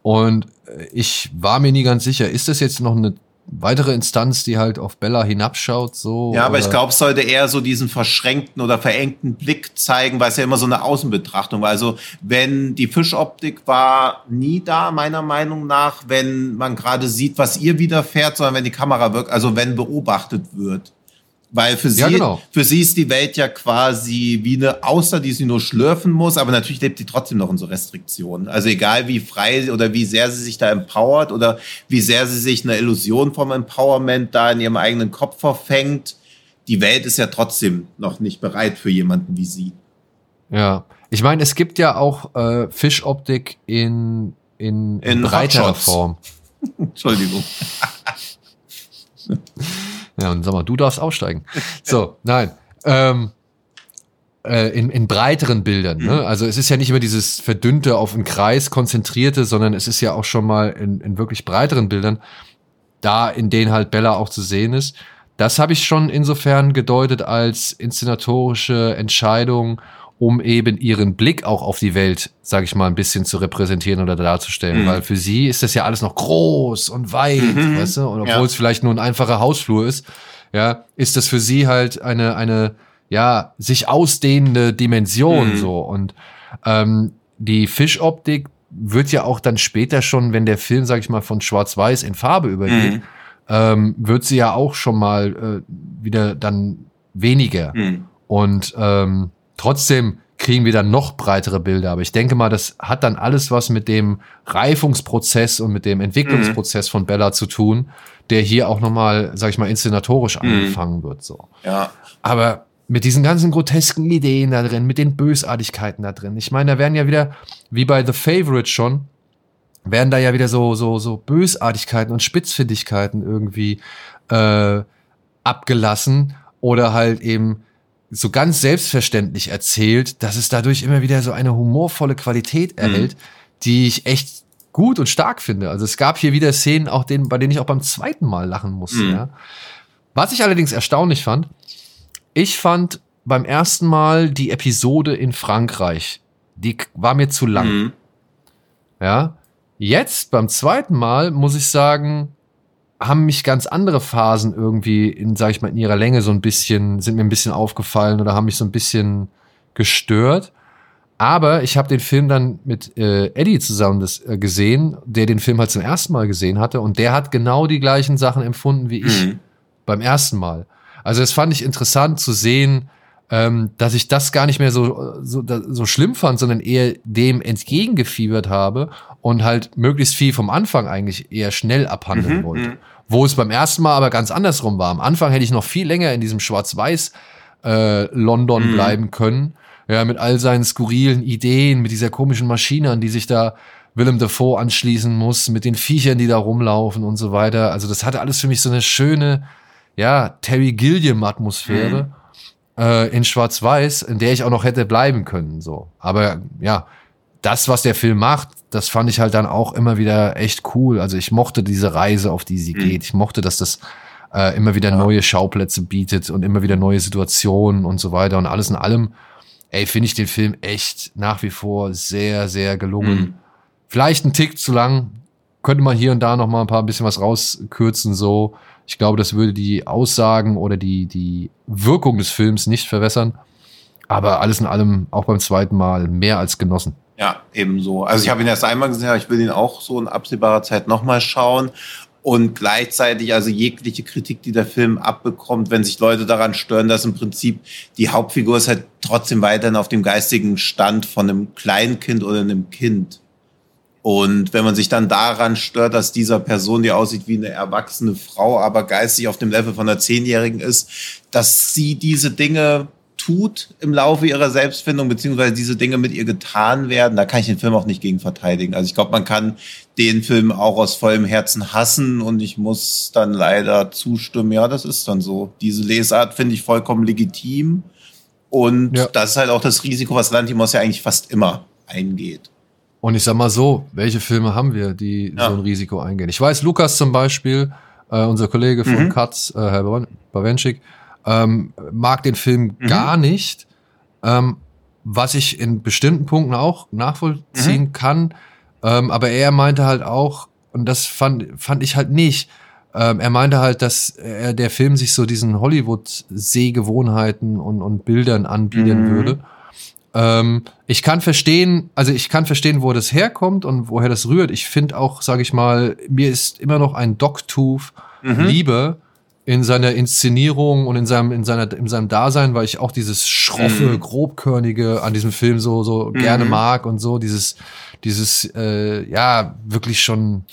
Und äh, ich war mir nie ganz sicher, ist das jetzt noch eine weitere Instanz, die halt auf Bella hinabschaut, so. Ja, aber ich glaube, es sollte eher so diesen verschränkten oder verengten Blick zeigen, weil es ja immer so eine Außenbetrachtung war. Also, wenn die Fischoptik war nie da, meiner Meinung nach, wenn man gerade sieht, was ihr widerfährt, sondern wenn die Kamera wirkt, also wenn beobachtet wird. Weil für sie, ja, genau. für sie ist die Welt ja quasi wie eine Außer, die sie nur schlürfen muss, aber natürlich lebt sie trotzdem noch in so Restriktionen. Also egal wie frei oder wie sehr sie sich da empowert oder wie sehr sie sich eine Illusion vom Empowerment da in ihrem eigenen Kopf verfängt, die Welt ist ja trotzdem noch nicht bereit für jemanden wie sie. Ja, ich meine, es gibt ja auch äh, Fischoptik in, in, in breiterer Form. Entschuldigung. Ja, und sag mal, du darfst aussteigen. So, nein. Ähm, äh, in, in breiteren Bildern. Ne? Mhm. Also es ist ja nicht immer dieses verdünnte auf einen Kreis konzentrierte, sondern es ist ja auch schon mal in, in wirklich breiteren Bildern, da in denen halt Bella auch zu sehen ist. Das habe ich schon insofern gedeutet als inszenatorische Entscheidung um eben ihren Blick auch auf die Welt, sage ich mal, ein bisschen zu repräsentieren oder darzustellen. Mhm. Weil für sie ist das ja alles noch groß und weit, mhm. weißt du? Und obwohl ja. es vielleicht nur ein einfacher Hausflur ist, ja, ist das für sie halt eine, eine, ja, sich ausdehnende Dimension mhm. so. Und ähm, die Fischoptik wird ja auch dann später schon, wenn der Film, sag ich mal, von Schwarz-Weiß in Farbe übergeht, mhm. ähm, wird sie ja auch schon mal äh, wieder dann weniger. Mhm. Und ähm, Trotzdem kriegen wir dann noch breitere Bilder. Aber ich denke mal, das hat dann alles was mit dem Reifungsprozess und mit dem Entwicklungsprozess mhm. von Bella zu tun, der hier auch nochmal, sag ich mal, inszenatorisch mhm. angefangen wird, so. Ja. Aber mit diesen ganzen grotesken Ideen da drin, mit den Bösartigkeiten da drin. Ich meine, da werden ja wieder, wie bei The Favorite schon, werden da ja wieder so, so, so Bösartigkeiten und Spitzfindigkeiten irgendwie äh, abgelassen oder halt eben so ganz selbstverständlich erzählt, dass es dadurch immer wieder so eine humorvolle Qualität erhält, mhm. die ich echt gut und stark finde. Also es gab hier wieder Szenen, auch denen, bei denen ich auch beim zweiten Mal lachen musste. Mhm. Ja. Was ich allerdings erstaunlich fand, ich fand beim ersten Mal die Episode in Frankreich, die war mir zu lang. Mhm. Ja. Jetzt beim zweiten Mal muss ich sagen, haben mich ganz andere Phasen irgendwie in, sag ich mal, in ihrer Länge so ein bisschen, sind mir ein bisschen aufgefallen oder haben mich so ein bisschen gestört. Aber ich habe den Film dann mit äh, Eddie zusammen das, äh, gesehen, der den Film halt zum ersten Mal gesehen hatte und der hat genau die gleichen Sachen empfunden wie ich mhm. beim ersten Mal. Also das fand ich interessant zu sehen, ähm, dass ich das gar nicht mehr so, so, so schlimm fand, sondern eher dem entgegengefiebert habe und halt möglichst viel vom Anfang eigentlich eher schnell abhandeln mhm, wollte. Mhm. Wo es beim ersten Mal aber ganz andersrum war. Am Anfang hätte ich noch viel länger in diesem Schwarz-Weiß äh, London mhm. bleiben können ja, mit all seinen skurrilen Ideen, mit dieser komischen Maschine, an die sich da Willem Dafoe anschließen muss, mit den Viechern, die da rumlaufen und so weiter. Also das hatte alles für mich so eine schöne, ja, Terry Gilliam-Atmosphäre mhm. Äh, in Schwarz-Weiß, in der ich auch noch hätte bleiben können. So. Aber ja, das, was der Film macht, das fand ich halt dann auch immer wieder echt cool. Also ich mochte diese Reise, auf die sie mhm. geht. Ich mochte, dass das äh, immer wieder ja. neue Schauplätze bietet und immer wieder neue Situationen und so weiter. Und alles in allem ey, finde ich den Film echt nach wie vor sehr, sehr gelungen. Mhm. Vielleicht ein Tick zu lang. Könnte man hier und da noch mal ein paar bisschen was rauskürzen, so. Ich glaube, das würde die Aussagen oder die, die Wirkung des Films nicht verwässern. Aber alles in allem, auch beim zweiten Mal, mehr als genossen. Ja, ebenso. Also ich habe ihn erst einmal gesehen, aber ich will ihn auch so in absehbarer Zeit nochmal schauen und gleichzeitig also jegliche Kritik, die der Film abbekommt, wenn sich Leute daran stören, dass im Prinzip die Hauptfigur ist halt trotzdem weiterhin auf dem geistigen Stand von einem Kleinkind oder einem Kind. Und wenn man sich dann daran stört, dass dieser Person, die aussieht wie eine erwachsene Frau, aber geistig auf dem Level von einer Zehnjährigen ist, dass sie diese Dinge tut im Laufe ihrer Selbstfindung, beziehungsweise diese Dinge mit ihr getan werden, da kann ich den Film auch nicht gegen verteidigen. Also ich glaube, man kann den Film auch aus vollem Herzen hassen und ich muss dann leider zustimmen, ja, das ist dann so. Diese Lesart finde ich vollkommen legitim und ja. das ist halt auch das Risiko, was Lantimos ja eigentlich fast immer eingeht. Und ich sag mal so, welche Filme haben wir, die ja. so ein Risiko eingehen? Ich weiß, Lukas zum Beispiel, äh, unser Kollege von mhm. Katz, äh, Herr Bawenschik, ähm, mag den Film mhm. gar nicht, ähm, was ich in bestimmten Punkten auch nachvollziehen mhm. kann. Ähm, aber er meinte halt auch, und das fand, fand ich halt nicht, ähm, er meinte halt, dass er, der Film sich so diesen Hollywood-Sehgewohnheiten und, und Bildern anbieten mhm. würde. Ähm, ich kann verstehen, also ich kann verstehen, wo das herkommt und woher das rührt. Ich finde auch, sage ich mal, mir ist immer noch ein Dogtooth mhm. lieber in seiner Inszenierung und in seinem, in seiner, in seinem Dasein, weil ich auch dieses schroffe, mhm. grobkörnige an diesem Film so, so mhm. gerne mag und so, dieses, dieses, äh, ja, wirklich schon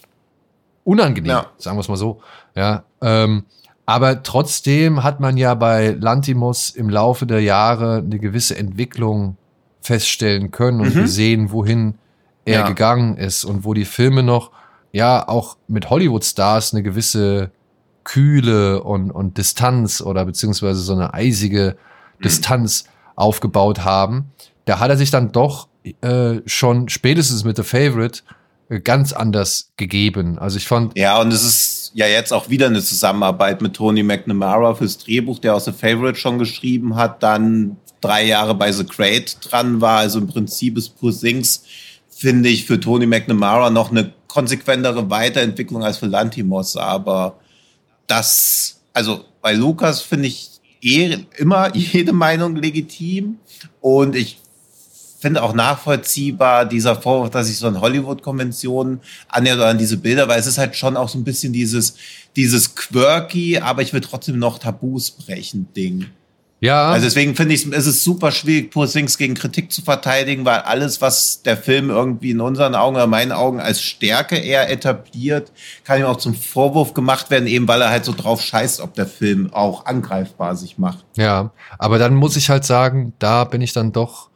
unangenehm, ja. sagen wir es mal so, ja, ähm, aber trotzdem hat man ja bei Lantimos im Laufe der Jahre eine gewisse Entwicklung feststellen können und mhm. gesehen, wohin er ja. gegangen ist und wo die Filme noch, ja, auch mit Hollywood-Stars eine gewisse Kühle und, und Distanz oder beziehungsweise so eine eisige mhm. Distanz aufgebaut haben, da hat er sich dann doch äh, schon spätestens mit The Favorite äh, ganz anders gegeben. Also ich fand. Ja, und es ist ja jetzt auch wieder eine Zusammenarbeit mit Tony McNamara fürs Drehbuch, der aus The Favorite schon geschrieben hat, dann drei Jahre bei The Great dran war. Also im Prinzip ist Poor Things, finde ich, für Tony McNamara noch eine konsequentere Weiterentwicklung als für Lantimos, aber das, also bei Lukas finde ich eh immer jede Meinung legitim und ich finde auch nachvollziehbar dieser Vorwurf, dass ich so an Hollywood-Konventionen annähert oder an diese Bilder, weil es ist halt schon auch so ein bisschen dieses, dieses quirky, aber ich will trotzdem noch Tabus brechen Ding. Ja. Also deswegen finde ich, es ist super schwierig, Poor Things gegen Kritik zu verteidigen, weil alles, was der Film irgendwie in unseren Augen oder meinen Augen als Stärke eher etabliert, kann ihm auch zum Vorwurf gemacht werden, eben weil er halt so drauf scheißt, ob der Film auch angreifbar sich macht. Ja, aber dann muss ich halt sagen, da bin ich dann doch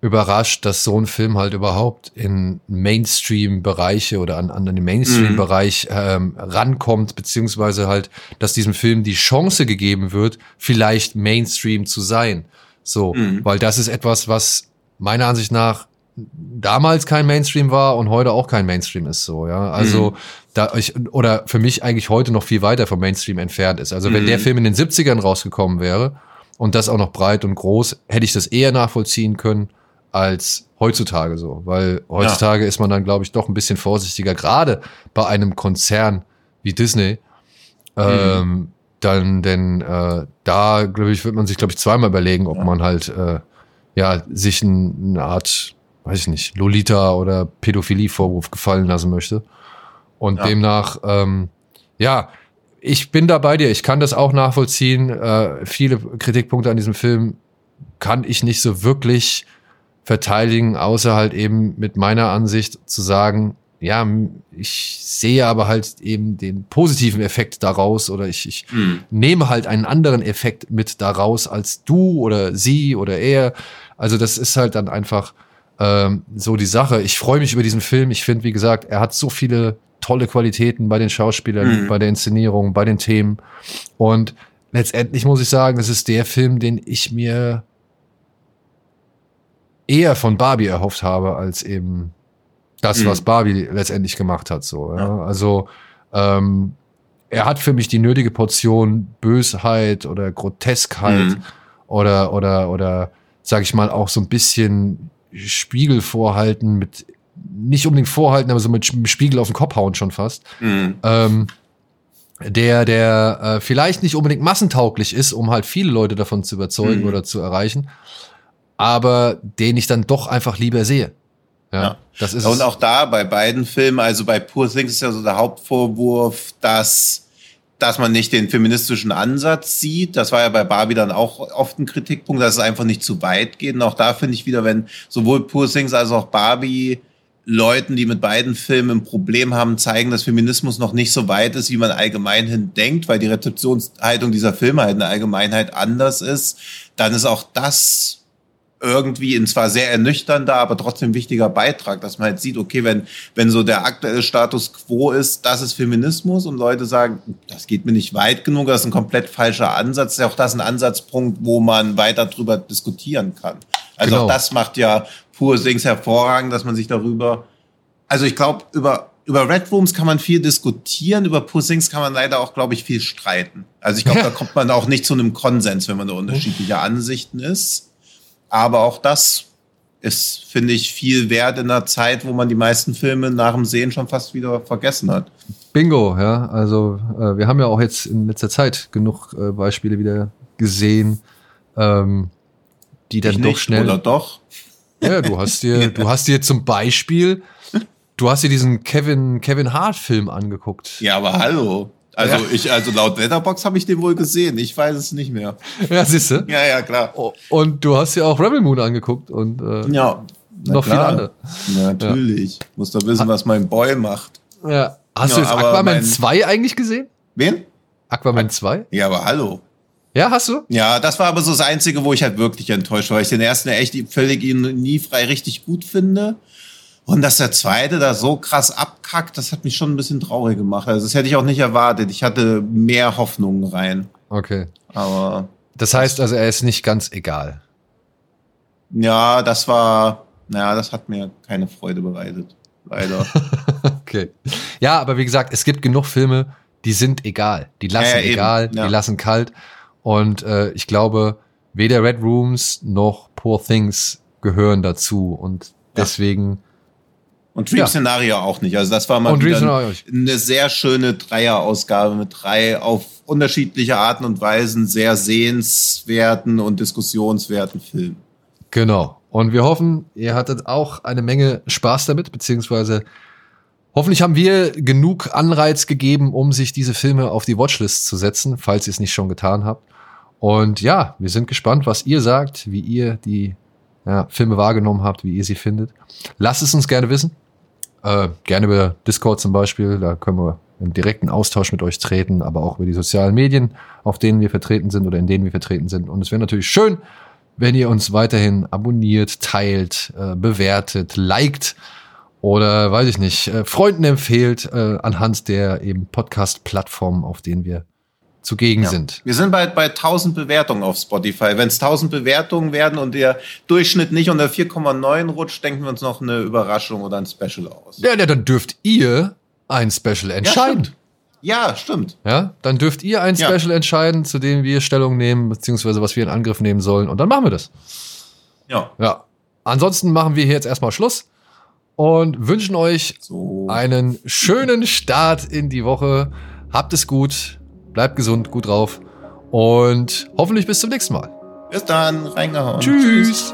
überrascht, dass so ein Film halt überhaupt in Mainstream-Bereiche oder an, an den Mainstream-Bereich ähm, rankommt, beziehungsweise halt, dass diesem Film die Chance gegeben wird, vielleicht Mainstream zu sein. So, Mhm. weil das ist etwas, was meiner Ansicht nach damals kein Mainstream war und heute auch kein Mainstream ist so, ja. Also da ich oder für mich eigentlich heute noch viel weiter vom Mainstream entfernt ist. Also wenn Mhm. der Film in den 70ern rausgekommen wäre und das auch noch breit und groß, hätte ich das eher nachvollziehen können als heutzutage so, weil heutzutage ist man dann glaube ich doch ein bisschen vorsichtiger gerade bei einem Konzern wie Disney. Ähm, dann denn äh, da glaube ich wird man sich glaube ich zweimal überlegen, ob Ja. man halt äh, ja sich ein, eine Art weiß ich nicht, Lolita oder Pädophilie-Vorwurf gefallen lassen möchte. Und Ja. demnach, ähm, ja, ich bin da bei dir. Ich kann das auch nachvollziehen. Äh, viele Kritikpunkte an diesem Film kann ich nicht so wirklich verteidigen, außer halt eben mit meiner Ansicht zu sagen, ja, ich sehe aber halt eben den positiven Effekt daraus oder ich, ich Mhm. nehme halt einen anderen Effekt mit daraus als du oder sie oder er. Also das ist halt dann einfach ähm, so die Sache. Ich freue mich über diesen Film. Ich finde, wie gesagt, er hat so viele tolle Qualitäten bei den Schauspielern, Mhm. bei der Inszenierung, bei den Themen. Und letztendlich muss ich sagen, es ist der Film, den ich mir eher von Barbie erhofft habe, als eben das, Mhm. was Barbie letztendlich gemacht hat. So, ja. Ja. Also ähm, er hat für mich die nötige Portion Bösheit oder Groteskheit Mhm. oder oder oder sag ich mal auch so ein bisschen Spiegel vorhalten mit nicht unbedingt vorhalten, aber so mit Spiegel auf den Kopf hauen schon fast. Mhm. Ähm, der der äh, vielleicht nicht unbedingt massentauglich ist, um halt viele Leute davon zu überzeugen Mhm. oder zu erreichen, aber den ich dann doch einfach lieber sehe. Ja, Ja. das ist und auch da bei beiden Filmen, also bei Poor Things ist ja so der Hauptvorwurf, dass, dass man nicht den feministischen Ansatz sieht. Das war ja bei Barbie dann auch oft ein Kritikpunkt, dass es einfach nicht zu weit geht. Und auch da finde ich wieder, wenn sowohl Poor Things als auch Barbie Leuten, die mit beiden Filmen ein Problem haben, zeigen, dass Feminismus noch nicht so weit ist, wie man allgemeinhin denkt, weil die Rezeptionshaltung dieser Filme halt in der Allgemeinheit anders ist, dann ist auch das irgendwie ein zwar sehr ernüchternder, aber trotzdem wichtiger Beitrag, dass man halt sieht, okay, wenn, wenn so der aktuelle Status quo ist, das ist Feminismus und Leute sagen, das geht mir nicht weit genug, das ist ein komplett falscher Ansatz, ist ja auch das ein Ansatzpunkt, wo man weiter drüber diskutieren kann. Also Genau. auch das macht ja Pur Sings hervorragend, dass man sich darüber, also ich glaube, über über Red Rooms kann man viel diskutieren, über Pussings kann man leider auch, glaube ich, viel streiten. Also ich glaube, da kommt man auch nicht zu einem Konsens, wenn man da unterschiedlicher Ansichten ist. Aber auch das ist, finde ich, viel wert in einer Zeit, wo man die meisten Filme nach dem Sehen schon fast wieder vergessen hat. Bingo, ja. Also äh, wir haben ja auch jetzt in letzter Zeit genug äh, Beispiele wieder gesehen, ähm, die dann Ich doch nicht, schnell. Oder doch? Ja, du hast dir, du hast dir zum Beispiel, du hast dir diesen Kevin Kevin Hart Film angeguckt. Ja, aber hallo. Also Ja. ich, also laut Letterbox habe ich den wohl gesehen. Ich weiß es nicht mehr. Ja, siehste. Ja, ja, klar. Und du hast dir auch Rebel Moon angeguckt und äh, Ja. Noch viel klar. andere. Natürlich. Muss doch wissen, was mein Boy macht. Ja. Hast Ja, du jetzt Aquaman mein- 2 eigentlich gesehen? Wen? Aquaman 2? Ja, aber hallo. Ja, hast du? Ja, das war aber so das Einzige, wo ich halt wirklich enttäuscht war, weil ich den ersten ja echt völlig nie frei richtig gut finde. Und dass der zweite da so krass abkackt, das hat mich schon ein bisschen traurig gemacht. Also das hätte ich auch nicht erwartet. Ich hatte mehr Hoffnungen rein. Okay. Aber Das heißt also, er ist nicht ganz egal. ja, das war, naja, das hat mir keine Freude bereitet. Leider. Okay. Ja, aber wie gesagt, es gibt genug Filme, die sind egal. Die lassen Ja, egal, Ja. die lassen kalt. Und äh, ich glaube, weder Red Rooms noch Poor Things gehören dazu. Und deswegen. Und Dream Ja. Szenario auch nicht. Also das war mal Scenario eine sehr schöne Dreierausgabe mit drei auf unterschiedliche Arten und Weisen sehr sehenswerten und diskussionswerten Filmen. Genau. Und wir hoffen, ihr hattet auch eine Menge Spaß damit, beziehungsweise hoffentlich haben wir genug Anreiz gegeben, um sich diese Filme auf die Watchlist zu setzen, falls ihr es nicht schon getan habt. Und ja, wir sind gespannt, was ihr sagt, wie ihr die ja, Filme wahrgenommen habt, wie ihr sie findet. Lasst es uns gerne wissen. Äh, gerne über Discord zum Beispiel, da können wir in direkten Austausch mit euch treten, aber auch über die sozialen Medien, auf denen wir vertreten sind oder in denen wir vertreten sind. Und es wäre natürlich schön, wenn ihr uns weiterhin abonniert, teilt, äh, bewertet, liked oder weiß ich nicht, äh, Freunden empfehlt äh, anhand der eben Podcast-Plattformen, auf denen wir zugegen Ja. sind. Wir sind bei, bei 1000 Bewertungen auf Spotify. Wenn es 1000 Bewertungen werden und der Durchschnitt nicht unter 4,9 rutscht, denken wir uns noch eine Überraschung oder ein Special aus. Ja, ja, dann dürft ihr ein Special entscheiden. stimmt. Ja, stimmt. Ja, dann dürft ihr ein Ja. Special entscheiden, zu dem wir Stellung nehmen, beziehungsweise was wir in Angriff nehmen sollen. Und dann machen wir das. Ja. Ja. Ansonsten machen wir hier jetzt erstmal Schluss und wünschen euch So. einen schönen Start in die Woche. Habt es gut, bleibt gesund, gut drauf und hoffentlich bis zum nächsten Mal. Bis dann. Reingehauen. Tschüss.